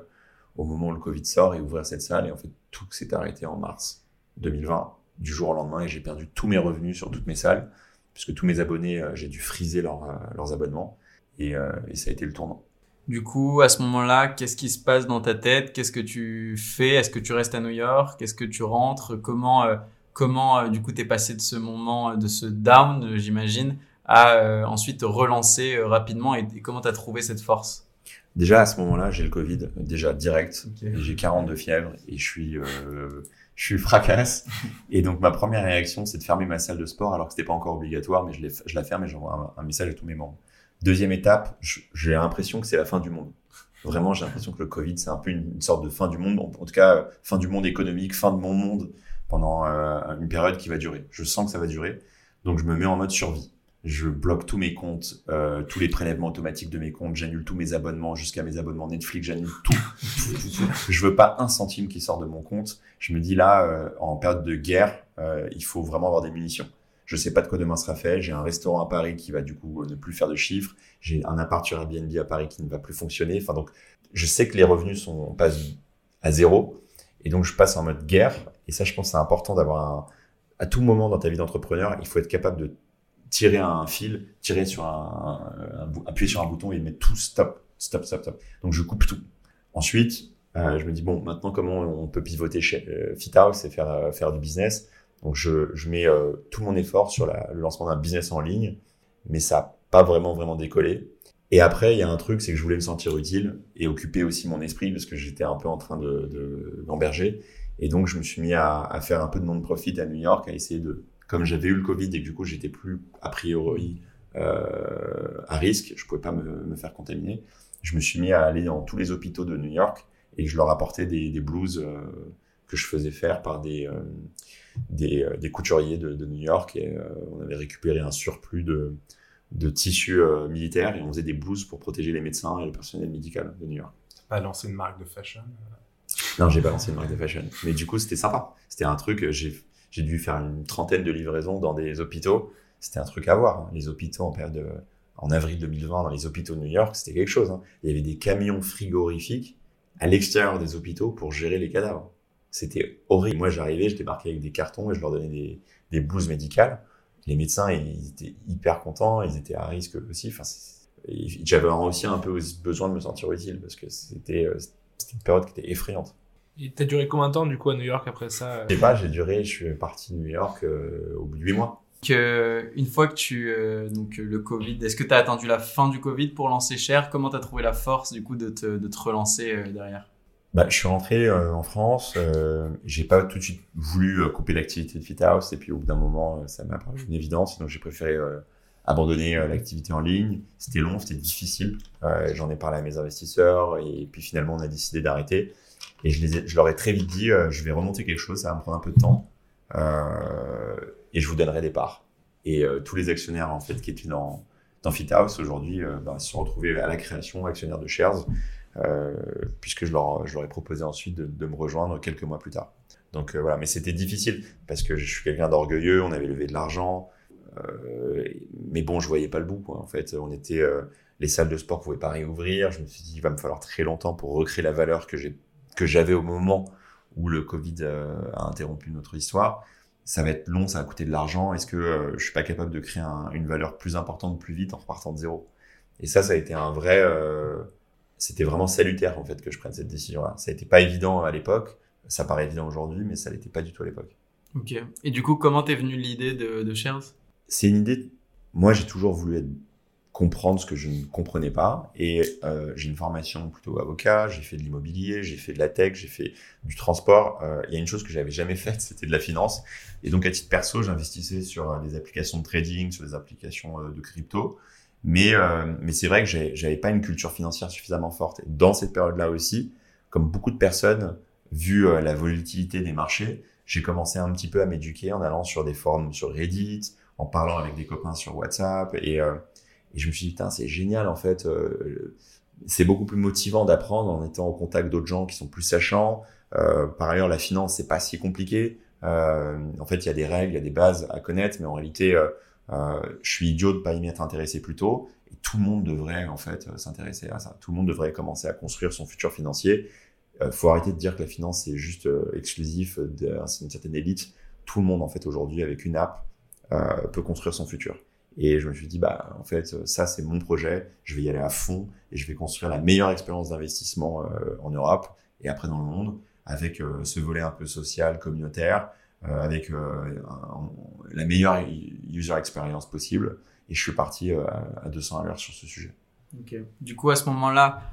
Speaker 1: au moment où le Covid sort et ouvrir cette salle. Et en fait, tout s'est arrêté en mars 2020 du jour au lendemain et j'ai perdu tous mes revenus sur toutes mes salles puisque tous mes abonnés, euh, j'ai dû friser leur, euh, leurs abonnements et, euh, et ça a été le tournant.
Speaker 2: Du coup, à ce moment-là, qu'est-ce qui se passe dans ta tête? Qu'est-ce que tu fais? Est-ce que tu restes à New York? Est-ce que tu rentres? Comment, euh, comment euh, du coup, t'es passé de ce moment, euh, de ce down, euh, j'imagine, à euh, ensuite te relancer euh, rapidement et, et comment t'as trouvé cette force?
Speaker 1: Déjà à ce moment-là, j'ai le Covid, euh, déjà direct.
Speaker 2: Ok.
Speaker 1: Et J'ai 42 fièvres et je suis, euh, je suis fracasse. <laughs> Et donc ma première réaction, c'est de fermer ma salle de sport alors que c'était pas encore obligatoire, mais je, la ferme et j'envoie un, un message à tous mes membres. Deuxième étape, j'ai l'impression que c'est la fin du monde. Vraiment, j'ai l'impression que le Covid, c'est un peu une, une sorte de fin du monde. En, en tout cas, fin du monde économique, fin de mon monde pendant une période qui va durer. Je sens que ça va durer. Donc je me mets en mode survie. Je bloque tous mes comptes, euh, tous les prélèvements automatiques de mes comptes, j'annule tous mes abonnements jusqu'à mes abonnements Netflix, j'annule tout, tout, tout. Je veux pas un centime qui sort de mon compte. Je me dis là, euh, en période de guerre, euh, il faut vraiment avoir des munitions. Je sais pas de quoi demain sera fait. J'ai un restaurant à Paris qui va du coup ne plus faire de chiffres. J'ai un appart sur Airbnb à Paris qui ne va plus fonctionner. Enfin donc, je sais que les revenus sont passent à zéro et donc je passe en mode guerre. Et ça, je pense, c'est important d'avoir un à tout moment dans ta vie d'entrepreneur, il faut être capable de tirer un fil, tirer sur un, appuyer sur un bouton et mettre tout stop, stop, stop, stop. Donc je coupe tout. Ensuite, euh, je me dis bon, maintenant comment on peut pivoter chez euh, FitHouse et faire euh, faire du business? Donc je, je mets euh, tout mon effort sur le lancement d'un business en ligne, mais ça a pas vraiment vraiment décollé. Et après, il y a un truc, c'est que je voulais me sentir utile et occuper aussi mon esprit parce que j'étais un peu en train de, de. Et donc, je me suis mis à, à faire un peu de non-profit à New York, à essayer de comme j'avais eu le Covid et que du coup j'étais plus a priori euh, à risque, je pouvais pas me, me, faire contaminer, je me suis mis à aller dans tous les hôpitaux de New York et je leur apportais des, des blouses euh, que je faisais faire par des, euh, des, des, couturiers de, de, New York et on avait récupéré un surplus de, de tissus militaires et on faisait des blouses pour protéger les médecins et le personnel médical de New York.
Speaker 4: T'as pas lancé une marque de fashion
Speaker 1: Non, j'ai pas lancé une marque de fashion. Mais du coup, c'était sympa. C'était un truc, j'ai, j'ai dû faire une trentaine de livraisons dans des hôpitaux. C'était un truc à voir. Hein. Les hôpitaux en période de, en avril 2020 dans les hôpitaux de New York, c'était quelque chose. Hein. Il y avait des camions frigorifiques à l'extérieur des hôpitaux pour gérer les cadavres. C'était horrible. Moi, j'arrivais, je débarquais avec des cartons et je leur donnais des, des blouses médicales. Les médecins, ils étaient hyper contents, ils étaient à risque aussi. Enfin, j'avais aussi un peu besoin de me sentir utile parce que c'était euh, une période qui était effrayante.
Speaker 3: Et t'as duré combien de temps du coup à New York après ça
Speaker 1: Je sais pas, j'ai duré, je suis parti de New York euh, au bout de 8 mois.
Speaker 2: Que, une fois que tu euh, donc le Covid, est-ce que tu as attendu la fin du Covid pour lancer Cher? Comment tu as trouvé la force du coup de te, de te relancer euh, derrière?
Speaker 1: Bah, je suis rentré euh, en France, euh, j'ai pas tout de suite voulu couper l'activité de Fit House et puis au bout d'un moment ça m'a paru une évidence donc j'ai préféré abandonner l'activité en ligne. C'était long, c'était difficile. J'en ai parlé à mes investisseurs et puis finalement on a décidé d'arrêter. Et je, leur ai très vite dit, je vais remonter quelque chose, ça va me prendre un peu de temps. Euh, et je vous donnerai des parts. Et euh, tous les actionnaires en fait qui étaient dans dans FitHouse aujourd'hui euh, bah, se sont retrouvés à la création actionnaires de shares euh, puisque je leur ai proposé ensuite de, de me rejoindre quelques mois plus tard. Donc voilà, mais c'était difficile parce que je suis quelqu'un d'orgueilleux, on avait levé de l'argent, mais bon, je voyais pas le bout. Quoi. En fait, on était les salles de sport pouvaient pas réouvrir. Je me suis dit, il va me falloir très longtemps pour recréer la valeur que j'ai que j'avais au moment où le Covid a interrompu notre histoire ça va être long, ça va coûter de l'argent. Est-ce que euh, je suis pas capable de créer une valeur plus importante plus vite en repartant de zéro? Et ça, ça a été un vrai, euh, c'était vraiment salutaire en fait que je prenne cette décision-là. Ça été pas évident à l'époque, ça paraît évident aujourd'hui, mais ça l'était pas du tout à l'époque.
Speaker 2: Ok. Et du coup, comment t'es venu l'idée de, de Shares?
Speaker 1: C'est une idée. Moi, j'ai toujours voulu être comprendre ce que je ne comprenais pas. Et euh, j'ai une formation plutôt avocat, j'ai fait de l'immobilier, j'ai fait de la tech, j'ai fait du transport. Euh, il y a une chose que j'avais jamais faite, c'était de la finance. Et donc à titre perso, j'investissais sur euh, des applications de trading, sur des applications euh, de crypto. Mais euh, mais c'est vrai que j'avais pas une culture financière suffisamment forte. Et dans cette période-là aussi, comme beaucoup de personnes, vu la volatilité des marchés, j'ai commencé un petit peu à m'éduquer en allant sur des forums sur Reddit, en parlant avec des copains sur WhatsApp et et je me suis dit, putain, c'est génial, en fait. Euh, c'est beaucoup plus motivant d'apprendre en étant au contact d'autres gens qui sont plus sachants. Euh, par ailleurs, la finance, c'est pas si compliqué. Euh, en fait, il y a des règles, il y a des bases à connaître, mais en réalité, euh, euh je suis idiot de pas y m'être intéressé plus tôt. Et tout le monde devrait, en fait, s'intéresser à ça. Tout le monde devrait commencer à construire son futur financier. Euh, faut arrêter de dire que la finance, c'est juste exclusif d'une certaine élite. Tout le monde, en fait, aujourd'hui, avec une app, peut construire son futur. Et je me suis dit, bah, en fait, ça, c'est mon projet. Je vais y aller à fond et je vais construire la meilleure expérience d'investissement euh, en Europe et après dans le monde avec euh, ce volet un peu social, communautaire, euh, avec la meilleure user experience possible. Et je suis parti à 200 à l'heure sur ce sujet.
Speaker 2: Ok. Du coup, à ce moment-là,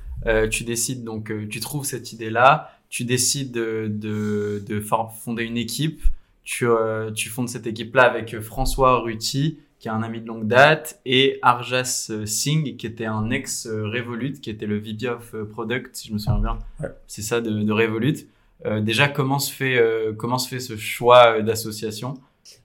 Speaker 2: tu décides donc, tu trouves cette idée-là, tu décides de, de, de fonder une équipe. Tu, tu fondes cette équipe-là avec François Ruti, qui est un ami de longue date, et Arjas Singh, qui était un ex-Revolut, qui était le VP of Product, si je me souviens bien. C'est ça, de, de Revolut. Euh, déjà, comment se fait, euh, comment se fait ce choix d'association?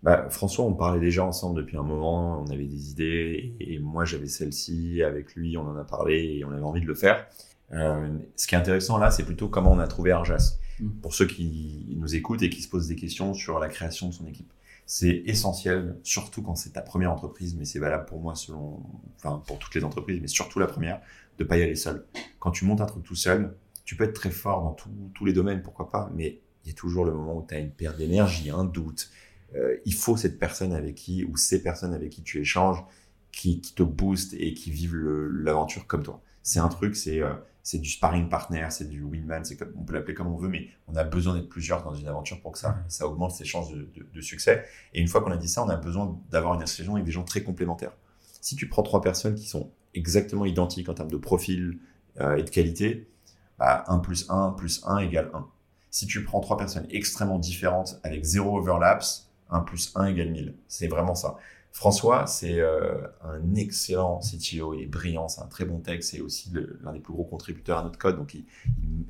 Speaker 1: Bah, François, on parlait déjà ensemble depuis un moment, on avait des idées, et, moi j'avais celle-ci, avec lui on en a parlé, et on avait envie de le faire. Euh, ce qui est intéressant là, c'est plutôt comment on a trouvé Arjas. Mm. Pour ceux qui nous écoutent et qui se posent des questions sur la création de son équipe c'est essentiel, surtout quand c'est ta première entreprise, mais c'est valable pour moi selon, enfin pour toutes les entreprises, mais surtout la première, de pas y aller seul. Quand tu montes un truc tout seul, tu peux être très fort dans tous les domaines, pourquoi pas, mais il y a toujours le moment où tu as une perte d'énergie, un doute. Euh, il faut cette personne avec qui, ou ces personnes avec qui tu échanges, qui, qui te boostent et qui vivent l'aventure comme toi. C'est un truc, c'est euh, c'est du sparring partner, c'est du wingman, c'est on peut l'appeler comme on veut, mais on a besoin d'être plusieurs dans une aventure pour que ça, ça augmente ses chances de, de, de succès. Et une fois qu'on a dit ça, on a besoin d'avoir une association avec des gens très complémentaires. Si tu prends trois personnes qui sont exactement identiques en termes de profil euh, et de qualité, bah, 1 plus 1 plus 1 égale 1. Si tu prends trois personnes extrêmement différentes avec zéro overlaps, 1 plus 1 égale 1000. C'est vraiment ça. François, c'est euh, un excellent CTO, il est brillant, c'est un très bon tech, c'est aussi l'un des plus gros contributeurs à notre code. Donc, il,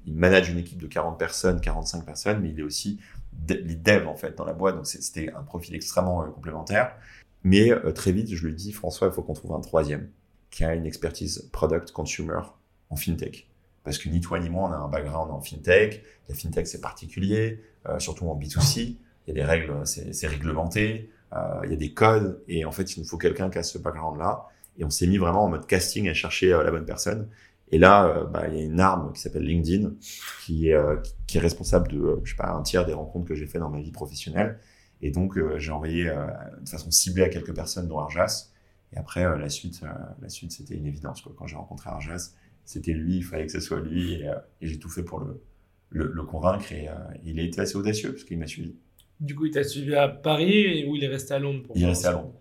Speaker 1: il, manage une équipe de 40 personnes, 45 personnes, mais il est aussi lead dev en fait dans la boîte. Donc, c'était un profil extrêmement euh, complémentaire. Mais euh, très vite, je lui dis, François, il faut qu'on trouve un troisième qui a une expertise product consumer en fintech. Parce que ni toi ni moi, on a un background en fintech. La fintech, c'est particulier, surtout en B2C. Il y a des règles, c'est réglementé. Euh, il y a des codes et en fait, il nous faut quelqu'un qui a ce background-là. Et on s'est mis vraiment en mode casting à chercher euh, la bonne personne. Et là, euh, bah, il y a une arme qui s'appelle LinkedIn, qui est, qui est responsable de, je sais pas, un tiers des rencontres que j'ai fait dans ma vie professionnelle. Et donc, j'ai envoyé de façon ciblée à quelques personnes, dont Arjas. Et après, la suite, la suite, c'était une évidence. Quoi. Quand j'ai rencontré Arjas, c'était lui, il fallait que ce soit lui. Et, j'ai tout fait pour le, le, le convaincre. Et il a été assez audacieux, parce qu'il m'a suivi.
Speaker 3: Du coup, il t'a suivi à Paris ou il est resté à Londres
Speaker 1: pour Il est resté à Londres.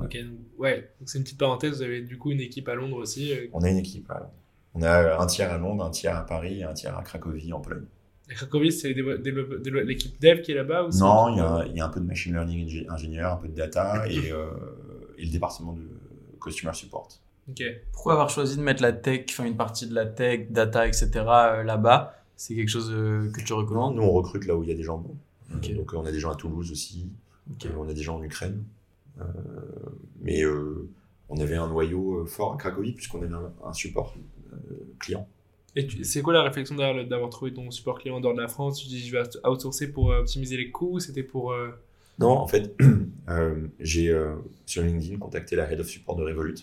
Speaker 3: Ok, donc, ouais. Donc c'est une petite parenthèse. Vous avez du coup une équipe à Londres aussi. Euh,
Speaker 1: On a une équipe. À On a un tiers à Londres, un tiers à Paris et un tiers à Cracovie en Pologne.
Speaker 3: Et Cracovie, c'est l'équipe dev qui est là-bas ou
Speaker 1: Non, il y, a, il y, a, un peu de machine learning ingénieur, un peu de data et, euh, et le département de customer support.
Speaker 2: Ok. Pourquoi avoir choisi de mettre la tech, enfin une partie de la tech, data, etc. Euh, là-bas? C'est quelque chose que tu recommandes?
Speaker 1: Nous, on recrute là où il y a des gens bons. Donc on a des gens à Toulouse aussi, euh, on a des gens en Ukraine. Euh, mais euh, on avait un noyau fort à Cracovie puisqu'on avait un, support client.
Speaker 3: Et c'est quoi la réflexion d'avoir trouvé ton support client dans la France? Tu dis je vais outsourcer pour optimiser les coûts C'était pour...
Speaker 1: Non, en fait, <clears throat> j'ai sur LinkedIn contacté la Head of Support de Revolut.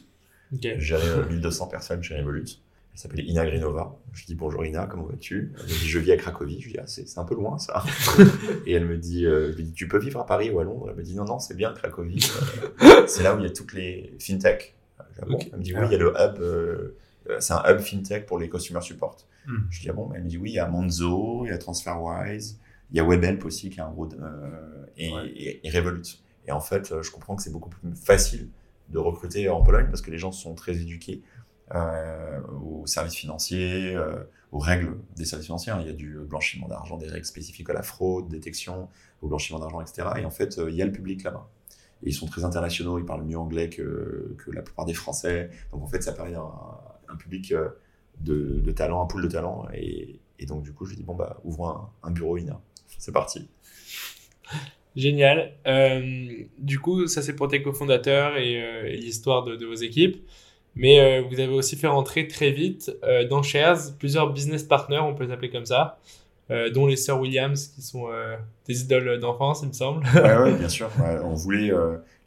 Speaker 1: Okay. J'avais <laughs> 1200 personnes chez Revolut. Elle s'appelle Ina Grinova. Je dis bonjour Ina, comment vas-tu? Elle me dit je vis à Cracovie. Je dis ah, c'est un peu loin ça. <laughs> et elle me dit, euh, je lui dis tu peux vivre à Paris ou à Londres? Elle me dit non non c'est bien Cracovie. Euh, <laughs> c'est là où il y a toutes les fintech. Elle me dit oui il y a le hub. Euh, c'est un hub fintech pour les customer support. Hmm. Je dis ah bon? Elle me dit oui il y a Monzo, il y a TransferWise, il y a WebHelp aussi qui est un gros et, et, Revolut. Et en fait je comprends que c'est beaucoup plus facile de recruter en Pologne parce que les gens sont très éduqués euh, aux services financiers, euh, aux règles des services financiers. Il y a du blanchiment d'argent, des règles spécifiques à la fraude, détection, au blanchiment d'argent, etc. Et en fait, euh, il y a le public là-bas. Et ils sont très internationaux, ils parlent mieux anglais que, que la plupart des Français. Donc en fait, ça permet un, public de, talent, un pool de talent. Et, donc du coup, je lui dis, bon, bah, ouvrons un, bureau INA. C'est parti.
Speaker 3: Génial. Du coup, ça c'est pour tes cofondateurs et, l'histoire de, vos équipes. Mais euh, vous avez aussi fait rentrer très vite euh, dans Shares plusieurs business partners, on peut les appeler comme ça, euh, dont les sœurs Williams, qui sont des idoles d'enfance, il me semble.
Speaker 1: Oui, ouais, <laughs> bien sûr. on voulait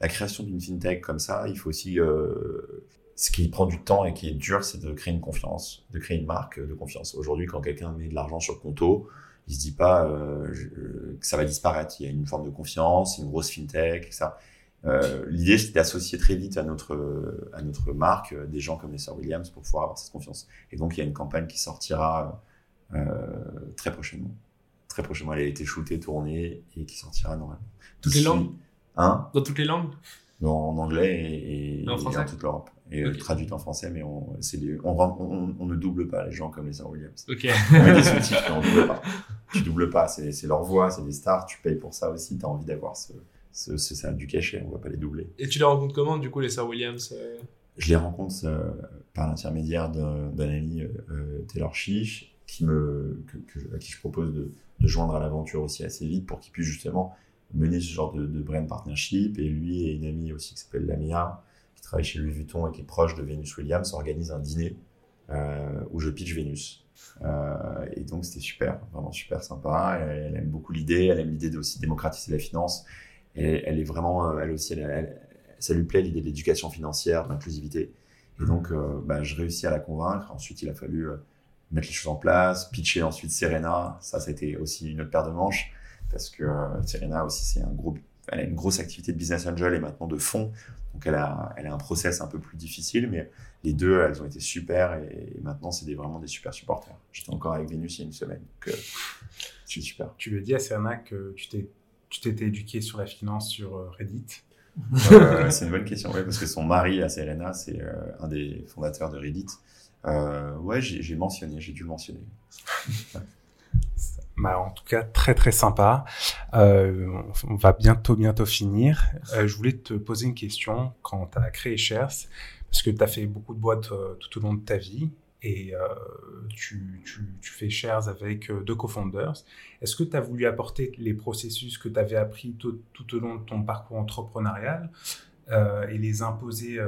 Speaker 1: la création d'une fintech comme ça. Il faut aussi ce qui prend du temps et qui est dur, c'est de créer une confiance, de créer une marque de confiance. Aujourd'hui, quand quelqu'un met de l'argent sur le compto, il se dit pas que ça va disparaître. Il y a une forme de confiance, une grosse fintech, etc. Euh, L'idée, c'était d'associer très vite à notre, à notre marque euh, des gens comme les Sir Williams pour pouvoir avoir cette confiance. Et donc, il y a une campagne qui sortira euh, très prochainement. Très prochainement, elle a été shootée, tournée et qui sortira normalement.
Speaker 3: Toutes les langues?
Speaker 1: Hein?
Speaker 3: Dans toutes les langues?
Speaker 1: Non, En anglais et, et, dans toute l'Europe. Et okay. traduite en français, mais on, on, on, on, ne double pas les gens comme les Sir Williams.
Speaker 3: Ok.
Speaker 1: on met des <laughs> sous-titres, mais on double pas. Tu doubles pas, c'est leur voix, c'est des stars, tu payes pour ça aussi, tu as envie d'avoir ce, c'est ça du cachet, on va pas les doubler.
Speaker 3: Et tu les rencontres comment, du coup, les Sir Williams euh
Speaker 1: Je les rencontre euh, par l'intermédiaire d'un ami, euh, Taylor Chiche, qui me, que, à qui je propose de, de joindre à l'aventure aussi assez vite pour qu'il puisse justement mener ce genre de, de brand partnership. Et lui et une amie aussi qui s'appelle Lamia, qui travaille chez Louis Vuitton et qui est proche de Venus Williams, organisent un dîner où je pitch Venus. Euh, et donc c'était super, vraiment super sympa. Elle, elle aime beaucoup l'idée, elle aime l'idée de aussi démocratiser la finance elle est vraiment, euh, elle aussi, ça lui plaît l'idée de l'éducation financière, de l'inclusivité. Et donc, euh, bah, je réussis à la convaincre. Ensuite, il a fallu euh, mettre les choses en place, pitcher ensuite Serena. Ça, ça a été aussi une autre paire de manches parce que Serena aussi, c'est un gros, elle a une grosse activité de business angel et maintenant de fonds. Donc, elle a, elle a un process un peu plus difficile, mais les deux, elles ont été super et, maintenant, c'est vraiment des super supporters. J'étais encore avec Vénus il y a une semaine, donc c'est super.
Speaker 4: Tu as dit à Serena que tu t'es tu t'étais éduqué sur la finance sur euh, Reddit
Speaker 1: euh, C'est une bonne question, ouais, parce que son mari, à Serena, c'est euh, un des fondateurs de Reddit. Euh, ouais, j'ai mentionné, j'ai dû le mentionner. <laughs>
Speaker 4: Bah, en tout cas, très très sympa. On va bientôt bientôt finir. Je voulais te poser une question quand tu as créé Shares, parce que tu as fait beaucoup de boîtes tout au long de ta vie et euh, tu, tu, tu, fais Shares avec euh, deux co-founders. Est-ce que tu as voulu apporter les processus que tu avais appris tout, tout, au long de ton parcours entrepreneurial et les imposer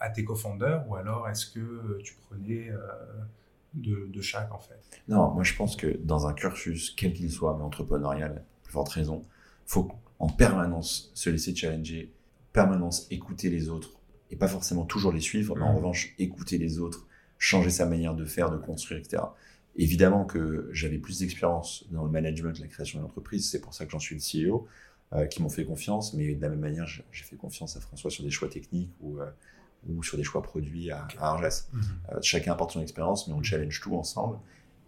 Speaker 4: à tes co-founders ou alors est-ce que tu prenais de, de, chaque en fait?
Speaker 1: Non, moi je pense que dans un cursus, quel qu'il soit, mais entrepreneurial, plus forte raison, faut en permanence se laisser challenger, permanence écouter les autres et pas forcément toujours les suivre, mais en mmh. revanche écouter les autres, changer sa manière de faire, de construire, etc. Évidemment que j'avais plus d'expérience dans le management, la création d'entreprise, c'est pour ça que j'en suis le CEO, euh, qui m'ont fait confiance, mais de la même manière, j'ai fait confiance à François sur des choix techniques ou euh, ou sur des choix produits à, à Arges. Mhm. Euh, chacun apporte son expérience, mais on challenge tout ensemble.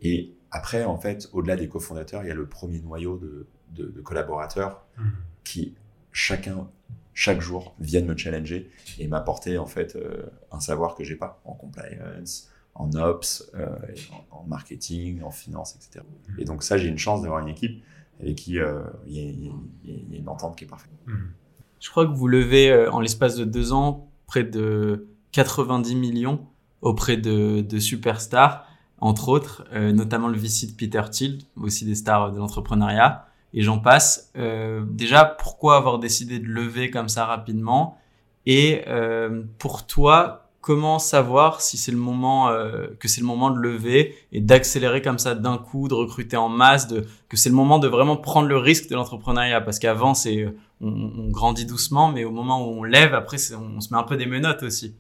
Speaker 1: Et après, en fait, au-delà des cofondateurs, il y a le premier noyau de, de, de collaborateurs mhm. qui, chacun, chaque jour, viennent me challenger et m'apporter, en fait, euh, un savoir que j'ai pas en compliance, en ops, euh, en, marketing, en finance, etc. Et donc ça, j'ai une chance d'avoir une équipe avec qui euh, il y, a une entente qui est parfaite.
Speaker 2: Je crois que vous levez en l'espace de deux ans près de 90 millions auprès de, de superstars, entre autres, euh, notamment le VC de Peter Thiel, aussi des stars de l'entrepreneuriat, et j'en passe. Euh, déjà, pourquoi avoir décidé de lever comme ça rapidement? Et euh, pour toi, comment savoir si c'est le moment euh, que c'est le moment de lever et d'accélérer comme ça d'un coup, de recruter en masse, de, que c'est le moment de vraiment prendre le risque de l'entrepreneuriat? Parce qu'avant, c'est on, grandit doucement, mais au moment où on lève, après, on, se met un peu des menottes aussi.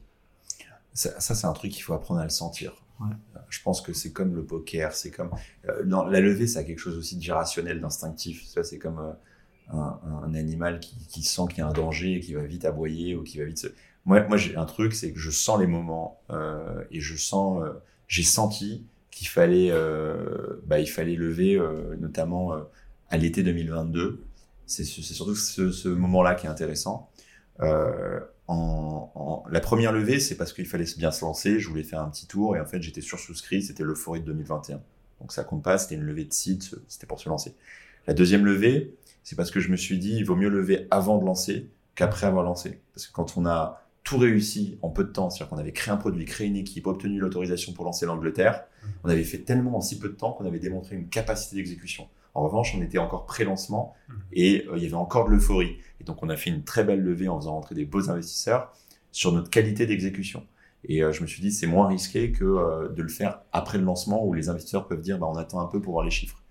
Speaker 1: Ça, ça c'est un truc qu'il faut apprendre à le sentir. Ouais. Je pense que c'est comme le poker, c'est comme euh, dans la levée, ça a quelque chose aussi d'irrationnel, d'instinctif. Ça, c'est comme euh, un, animal qui, sent qu'il y a un danger et qui va vite aboyer ou qui va vite se... Moi, moi j'ai un truc, c'est que je sens les moments euh, et je sens, euh, j'ai senti qu'il fallait, euh, bah, il fallait lever, euh, notamment à l'été 2022 c'est surtout ce moment-là qui est intéressant. En, en, la première levée, c'est parce qu'il fallait bien se lancer. Je voulais faire un petit tour et en fait, j'étais sursouscrit. C'était l'euphorie de 2021. Donc ça compte pas. C'était une levée de site. C'était pour se lancer. La deuxième levée, c'est parce que je me suis dit, il vaut mieux lever avant de lancer qu'après avoir lancé. Parce que quand on a tout réussi en peu de temps, c'est-à-dire qu'on avait créé un produit, créé une équipe, obtenu l'autorisation pour lancer l'Angleterre, mmh. on avait fait tellement en si peu de temps qu'on avait démontré une capacité d'exécution. En revanche, on était encore pré-lancement mmh. et euh, il y avait encore de l'euphorie. Et donc, on a fait une très belle levée en faisant rentrer des beaux investisseurs sur notre qualité d'exécution. Et euh, je me suis dit, c'est moins risqué que euh, de le faire après le lancement où les investisseurs peuvent dire, bah, on attend un peu pour voir les chiffres.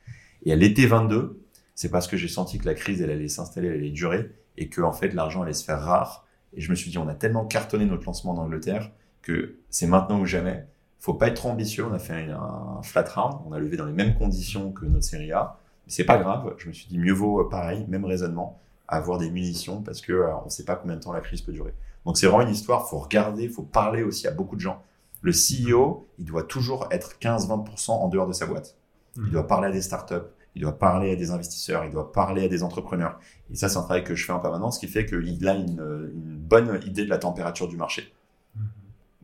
Speaker 1: Et à l'été 22, c'est parce que j'ai senti que la crise, elle allait s'installer, elle allait durer et que, en fait, l'argent allait se faire rare. Et je me suis dit, on a tellement cartonné notre lancement en Angleterre que c'est maintenant ou jamais. Faut pas être trop ambitieux. On a fait un, un flat round. On a levé dans les mêmes conditions que notre série A c'est pas grave. Je me suis dit mieux vaut euh, pareil, même raisonnement, avoir des munitions parce que euh, on sait pas combien de temps la crise peut durer. Donc c'est vraiment une histoire. Faut regarder, faut parler aussi à beaucoup de gens. Le CEO, il doit toujours être 15-20% en dehors de sa boîte. Il mmh. doit parler à des startups, il doit parler à des investisseurs, il doit parler à des entrepreneurs. Et ça, c'est un travail que je fais en permanence, ce qui fait qu'il a une, une bonne idée de la température du marché.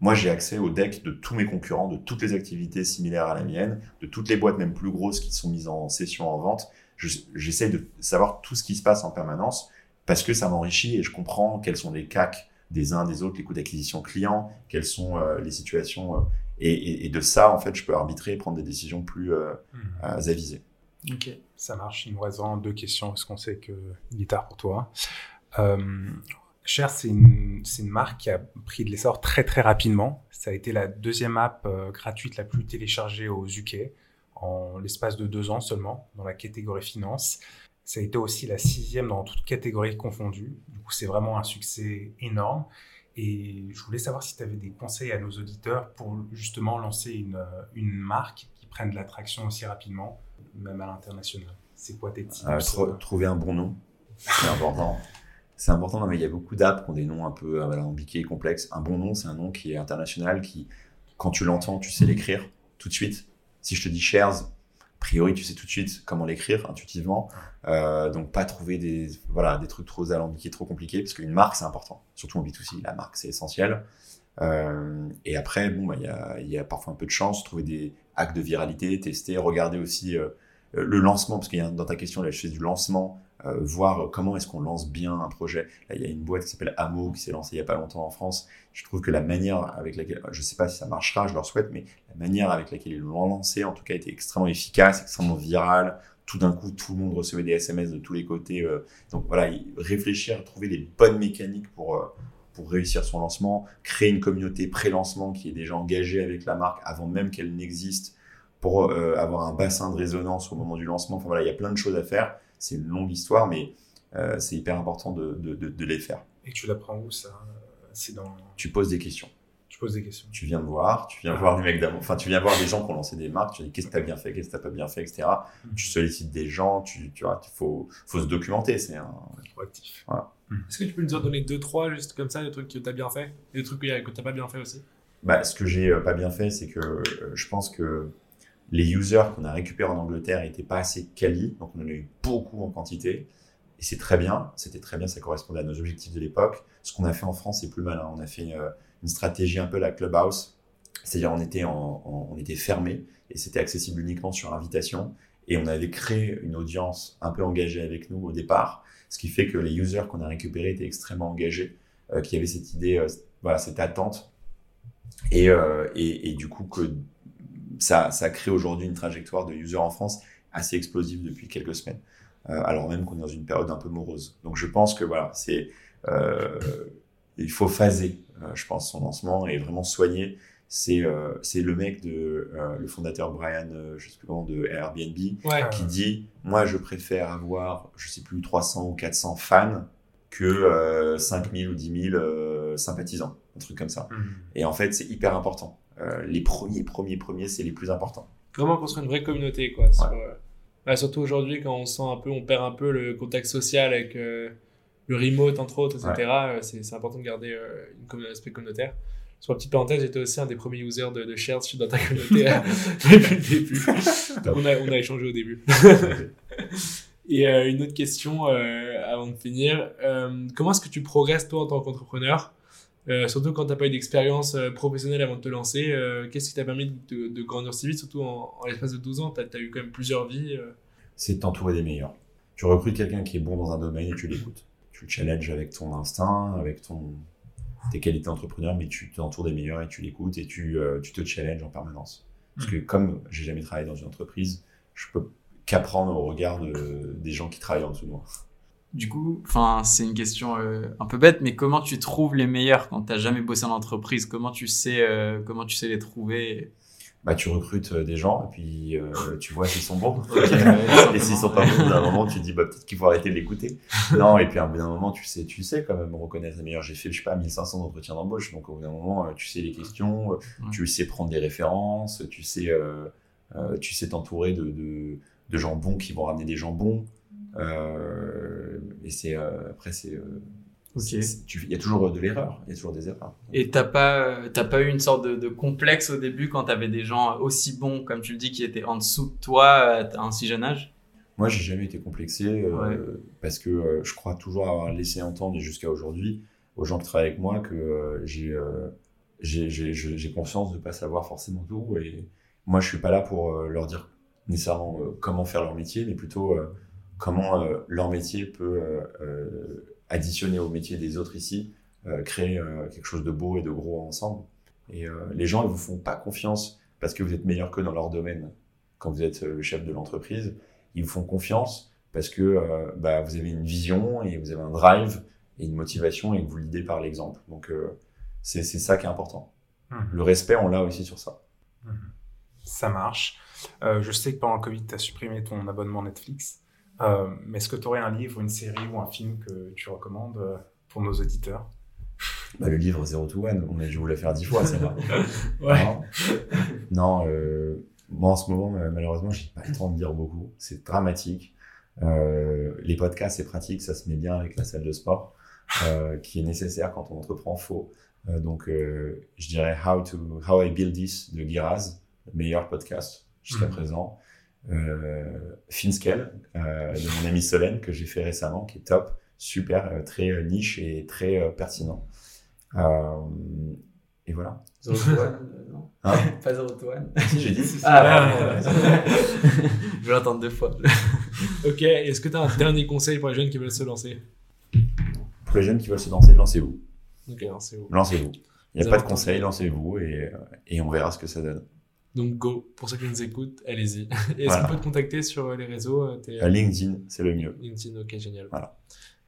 Speaker 1: Moi, j'ai accès au deck de tous mes concurrents, de toutes les activités similaires à la mienne, de toutes les boîtes même plus grosses qui sont mises en session en vente. J'essaie de savoir tout ce qui se passe en permanence parce que ça m'enrichit et je comprends quels sont les CAC des uns des autres, les coûts d'acquisition client, quelles sont euh, les situations. Euh, et, et, et, de ça, en fait, je peux arbitrer et prendre des décisions plus euh, mmh. avisées.
Speaker 4: Ok, ça marche. Il nous reste deux questions parce qu'on sait que il est tard pour toi. Cher, c'est une, une, marque qui a pris de l'essor très très rapidement. Ça a été la deuxième app euh, gratuite la plus téléchargée aux UK en l'espace de deux ans seulement dans la catégorie finance. Ça a été aussi la sixième dans toute catégorie confondue. Du coup, c'est vraiment un succès énorme. Et je voulais savoir si tu avais des conseils à nos auditeurs pour justement lancer une, une marque qui prenne de l'attraction aussi rapidement, même à l'international. C'est quoi tes tips
Speaker 1: euh, Trouver un bon nom, c'est important. <laughs> c'est important, non, mais il y a beaucoup d'apps qui ont des noms un peu alambiqués et complexes. Un bon nom, c'est un nom qui est international, qui, quand tu l'entends, tu sais l'écrire tout de suite. Si je te dis shares, a priori, tu sais tout de suite comment l'écrire intuitivement. Euh, donc, pas trouver des, voilà, des trucs trop alambiqués, trop compliqués, parce qu'une marque, c'est important. Surtout en B2C, la marque, c'est essentiel. Euh, et après, bon, bah, il y, a, y a parfois un peu de chance, trouver des hacks de viralité, tester, regarder aussi euh, euh, le lancement, parce qu'il y a dans ta question, là, je du lancement, euh, voir comment est-ce qu'on lance bien un projet. Là, il y a une boîte qui s'appelle Amo qui s'est lancée il y a pas longtemps en France. Je trouve que la manière avec laquelle, je sais pas si ça marchera, je leur souhaite, mais la manière avec laquelle ils l'ont lancé, en tout cas, était extrêmement efficace, extrêmement virale. Tout d'un coup, tout le monde recevait des SMS de tous les côtés. euh, donc voilà, réfléchir, trouver les bonnes mécaniques pour euh, pour réussir son lancement, créer une communauté pré-lancement qui est déjà engagée avec la marque avant même qu'elle n'existe pour euh, avoir un bassin de résonance au moment du lancement. Enfin voilà, il y a plein de choses à faire. C'est une longue histoire, mais euh, c'est hyper important de, de, de, de les faire.
Speaker 4: Et tu l'apprends où ça? C'est dans.
Speaker 1: Tu poses des questions.
Speaker 4: Tu poses des questions.
Speaker 1: Tu viens me voir, tu viens voir des mecs d'avant, enfin tu viens voir des gens qui ont lancé des marques, tu dis qu'est-ce que t'as bien fait, qu'est-ce que t'as pas bien fait, etc.
Speaker 4: Mhm.
Speaker 1: Tu sollicites des gens, tu, tu vois, il faut, faut se documenter. C'est un,
Speaker 4: Proactif.
Speaker 3: Est-ce que tu peux nous en donner deux, trois, juste comme ça, des trucs que t'as bien fait et des trucs que, que t'as pas bien fait aussi?
Speaker 1: Bah, ce que j'ai euh, pas bien fait, c'est que euh, je pense que les users qu'on a récupérés en Angleterre étaient pas assez quali, donc on en a eu beaucoup en quantité. Et c'est très bien, c'était très bien, ça correspondait à nos objectifs de l'époque. Ce qu'on a fait en France, c'est plus malin. On a fait euh, une stratégie un peu la clubhouse, c'est-à-dire on était fermé et c'était accessible uniquement sur invitation. Et on avait créé une audience un peu engagée avec nous au départ, ce qui fait que les users qu'on a récupérés étaient extrêmement engagés, euh, qui avaient cette idée, euh, voilà, cette attente et, et du coup que ça, ça crée aujourd'hui une trajectoire de user en France assez explosive depuis quelques semaines, euh, alors même qu'on est dans une période un peu morose. Donc je pense que voilà, c'est euh, il faut phaser, euh, je pense, son lancement et vraiment soigner. C'est c'est le mec de le fondateur Brian, je sais plus comment, de Airbnb,
Speaker 3: Ouais.
Speaker 1: qui dit moi je préfère avoir je sais plus 300 ou 400 fans que euh, 5000 ou 10 000 euh, sympathisants, un truc comme ça.
Speaker 4: Mhm.
Speaker 1: Et en fait, c'est hyper important. Euh, les premiers, premiers, premiers, c'est les plus importants.
Speaker 3: Vraiment construire une vraie communauté, quoi. sur, euh, bah, surtout aujourd'hui, quand on sent un peu, on perd un peu le contact social avec euh, le remote, entre autres, etc. euh, C'est important de garder une un aspect communautaire. Sur la petite parenthèse, j'étais aussi un des premiers users de, de dans ta communauté <laughs> depuis le début. on, a, on a échangé au début. <laughs> Et une autre question avant de finir. Comment est-ce que tu progresses toi en tant qu'entrepreneur? Euh, Surtout quand tu n'as pas eu d'expérience euh, professionnelle avant de te lancer. euh, Qu'est-ce qui t'a permis de, de grandir si vite Surtout en, en l'espace de 12 ans, tu as, eu quand même plusieurs vies.
Speaker 1: c'est de t'entourer des meilleurs. Tu recrutes quelqu'un qui est bon dans un domaine et tu l'écoutes. Tu le challenges avec ton instinct, avec ton, tes qualités d'entrepreneur, mais tu t'entoures des meilleurs et tu l'écoutes et tu, tu te challenges en permanence. Parce que comme j'ai jamais travaillé dans une entreprise, je peux qu'apprendre au regard de- des gens qui travaillent en dessous de moi.
Speaker 2: Du coup, enfin, c'est une question euh, un peu bête, mais comment tu trouves les meilleurs quand t'as jamais bossé en entreprise? Comment tu sais, euh, comment tu sais les trouver?
Speaker 1: Bah, tu recrutes euh, des gens et puis euh, <laughs> tu vois s'ils sont bons. et s'ils sont pas bons, d'un moment, tu te dis, bah, peut-être qu'il faut arrêter de l'écouter. <laughs> Non, et puis, à un bout d'un moment, tu sais, tu sais quand même reconnaître les meilleurs. J'ai fait, je sais pas, 1500 entretiens d'embauche. Donc, au bout d'un moment, tu sais les questions, tu sais prendre des références, tu sais, tu sais t'entourer de, de, de gens bons qui vont ramener des gens bons. Euh, et c'est, euh, après, c'est, euh, tu- il y a toujours de l'erreur. Il y a toujours des erreurs.
Speaker 2: Et t'as pas, t'as pas eu une sorte de, de complexe au début quand t'avais des gens aussi bons, comme tu le dis, qui étaient en dessous de toi à un si jeune âge?
Speaker 1: Moi, j'ai jamais été complexé euh,
Speaker 2: Ouais.
Speaker 1: parce que euh, je crois toujours avoir laissé entendre et jusqu'à aujourd'hui aux gens qui travaillent avec moi que euh, j'ai euh, conscience de pas savoir forcément tout et moi, je suis pas là pour euh, leur dire nécessairement euh, comment faire leur métier, mais plutôt euh, comment euh, leur métier peut euh, euh, additionner au métier des autres ici, créer quelque chose de beau et de gros ensemble. Et les gens, ils vous font pas confiance parce que vous êtes meilleur que dans leur domaine quand vous êtes le chef de l'entreprise ils vous font confiance parce que bah, vous avez une vision et vous avez un drive et une motivation et que vous l'idez par l'exemple. Donc c'est ça qui est important.
Speaker 4: Mhm.
Speaker 1: Le respect, on l'a aussi sur ça.
Speaker 4: Ça marche. Euh, je sais que pendant le Covid, tu as supprimé ton abonnement Netflix. Euh, mais est-ce que tu aurais un livre, une série ou un film que tu recommandes euh, pour nos auditeurs?
Speaker 1: Bah, le livre Zero to One, on a dû vous le faire dix fois, c'est vrai. <laughs>
Speaker 3: Ouais.
Speaker 1: Non, non euh, moi en ce moment, malheureusement, j'ai pas le temps de lire beaucoup. C'est dramatique. Euh, les podcasts, c'est pratique, ça se met bien avec la salle de sport, qui est nécessaire quand on entreprend faux. Donc, je dirais How to How I Build This de Giraz, le meilleur podcast jusqu'à
Speaker 4: Mhm.
Speaker 1: présent. Euh, Finscale euh, de mon ami Solène que j'ai fait récemment, qui est top, super, euh, très euh, niche et très euh, pertinent. Euh, et voilà.
Speaker 2: Zero to one, non
Speaker 1: Hein <laughs>
Speaker 2: Pas zero to one.
Speaker 1: si, j'ai dit.
Speaker 2: Ah, <laughs> Je vais l'entendre deux fois. <laughs>
Speaker 3: Ok, est-ce que tu as un dernier conseil pour les jeunes qui veulent se lancer?
Speaker 1: Pour les jeunes qui veulent se lancer, lancez-vous.
Speaker 3: Ok, bon.
Speaker 1: Lancez-vous. Il n'y a pas de conseil, lancez-vous et, et on verra ce que ça donne.
Speaker 3: Donc go, pour ceux qui nous écoutent, allez-y. Et <laughs> Est-ce
Speaker 1: Voilà.
Speaker 3: qu'on peut te contacter sur euh, les réseaux euh, t'es-
Speaker 1: À LinkedIn, c'est le mieux.
Speaker 3: LinkedIn, ok, génial.
Speaker 1: Voilà.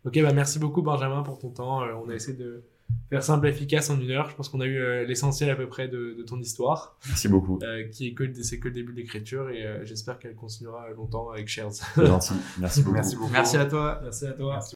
Speaker 3: Ok, bah merci beaucoup Benjamin pour ton temps. Euh, on a essayé de faire simple et efficace en une heure. Je pense qu'on a eu euh, l'essentiel à peu près de, de ton histoire,
Speaker 1: Merci beaucoup.
Speaker 3: euh, qui est que, c'est que le début de l'écriture et euh, j'espère qu'elle continuera longtemps avec Shares.
Speaker 1: C'est gentil. Merci <laughs> beaucoup.
Speaker 4: Merci beaucoup.
Speaker 2: Merci à toi.
Speaker 3: Merci à toi.
Speaker 4: Merci.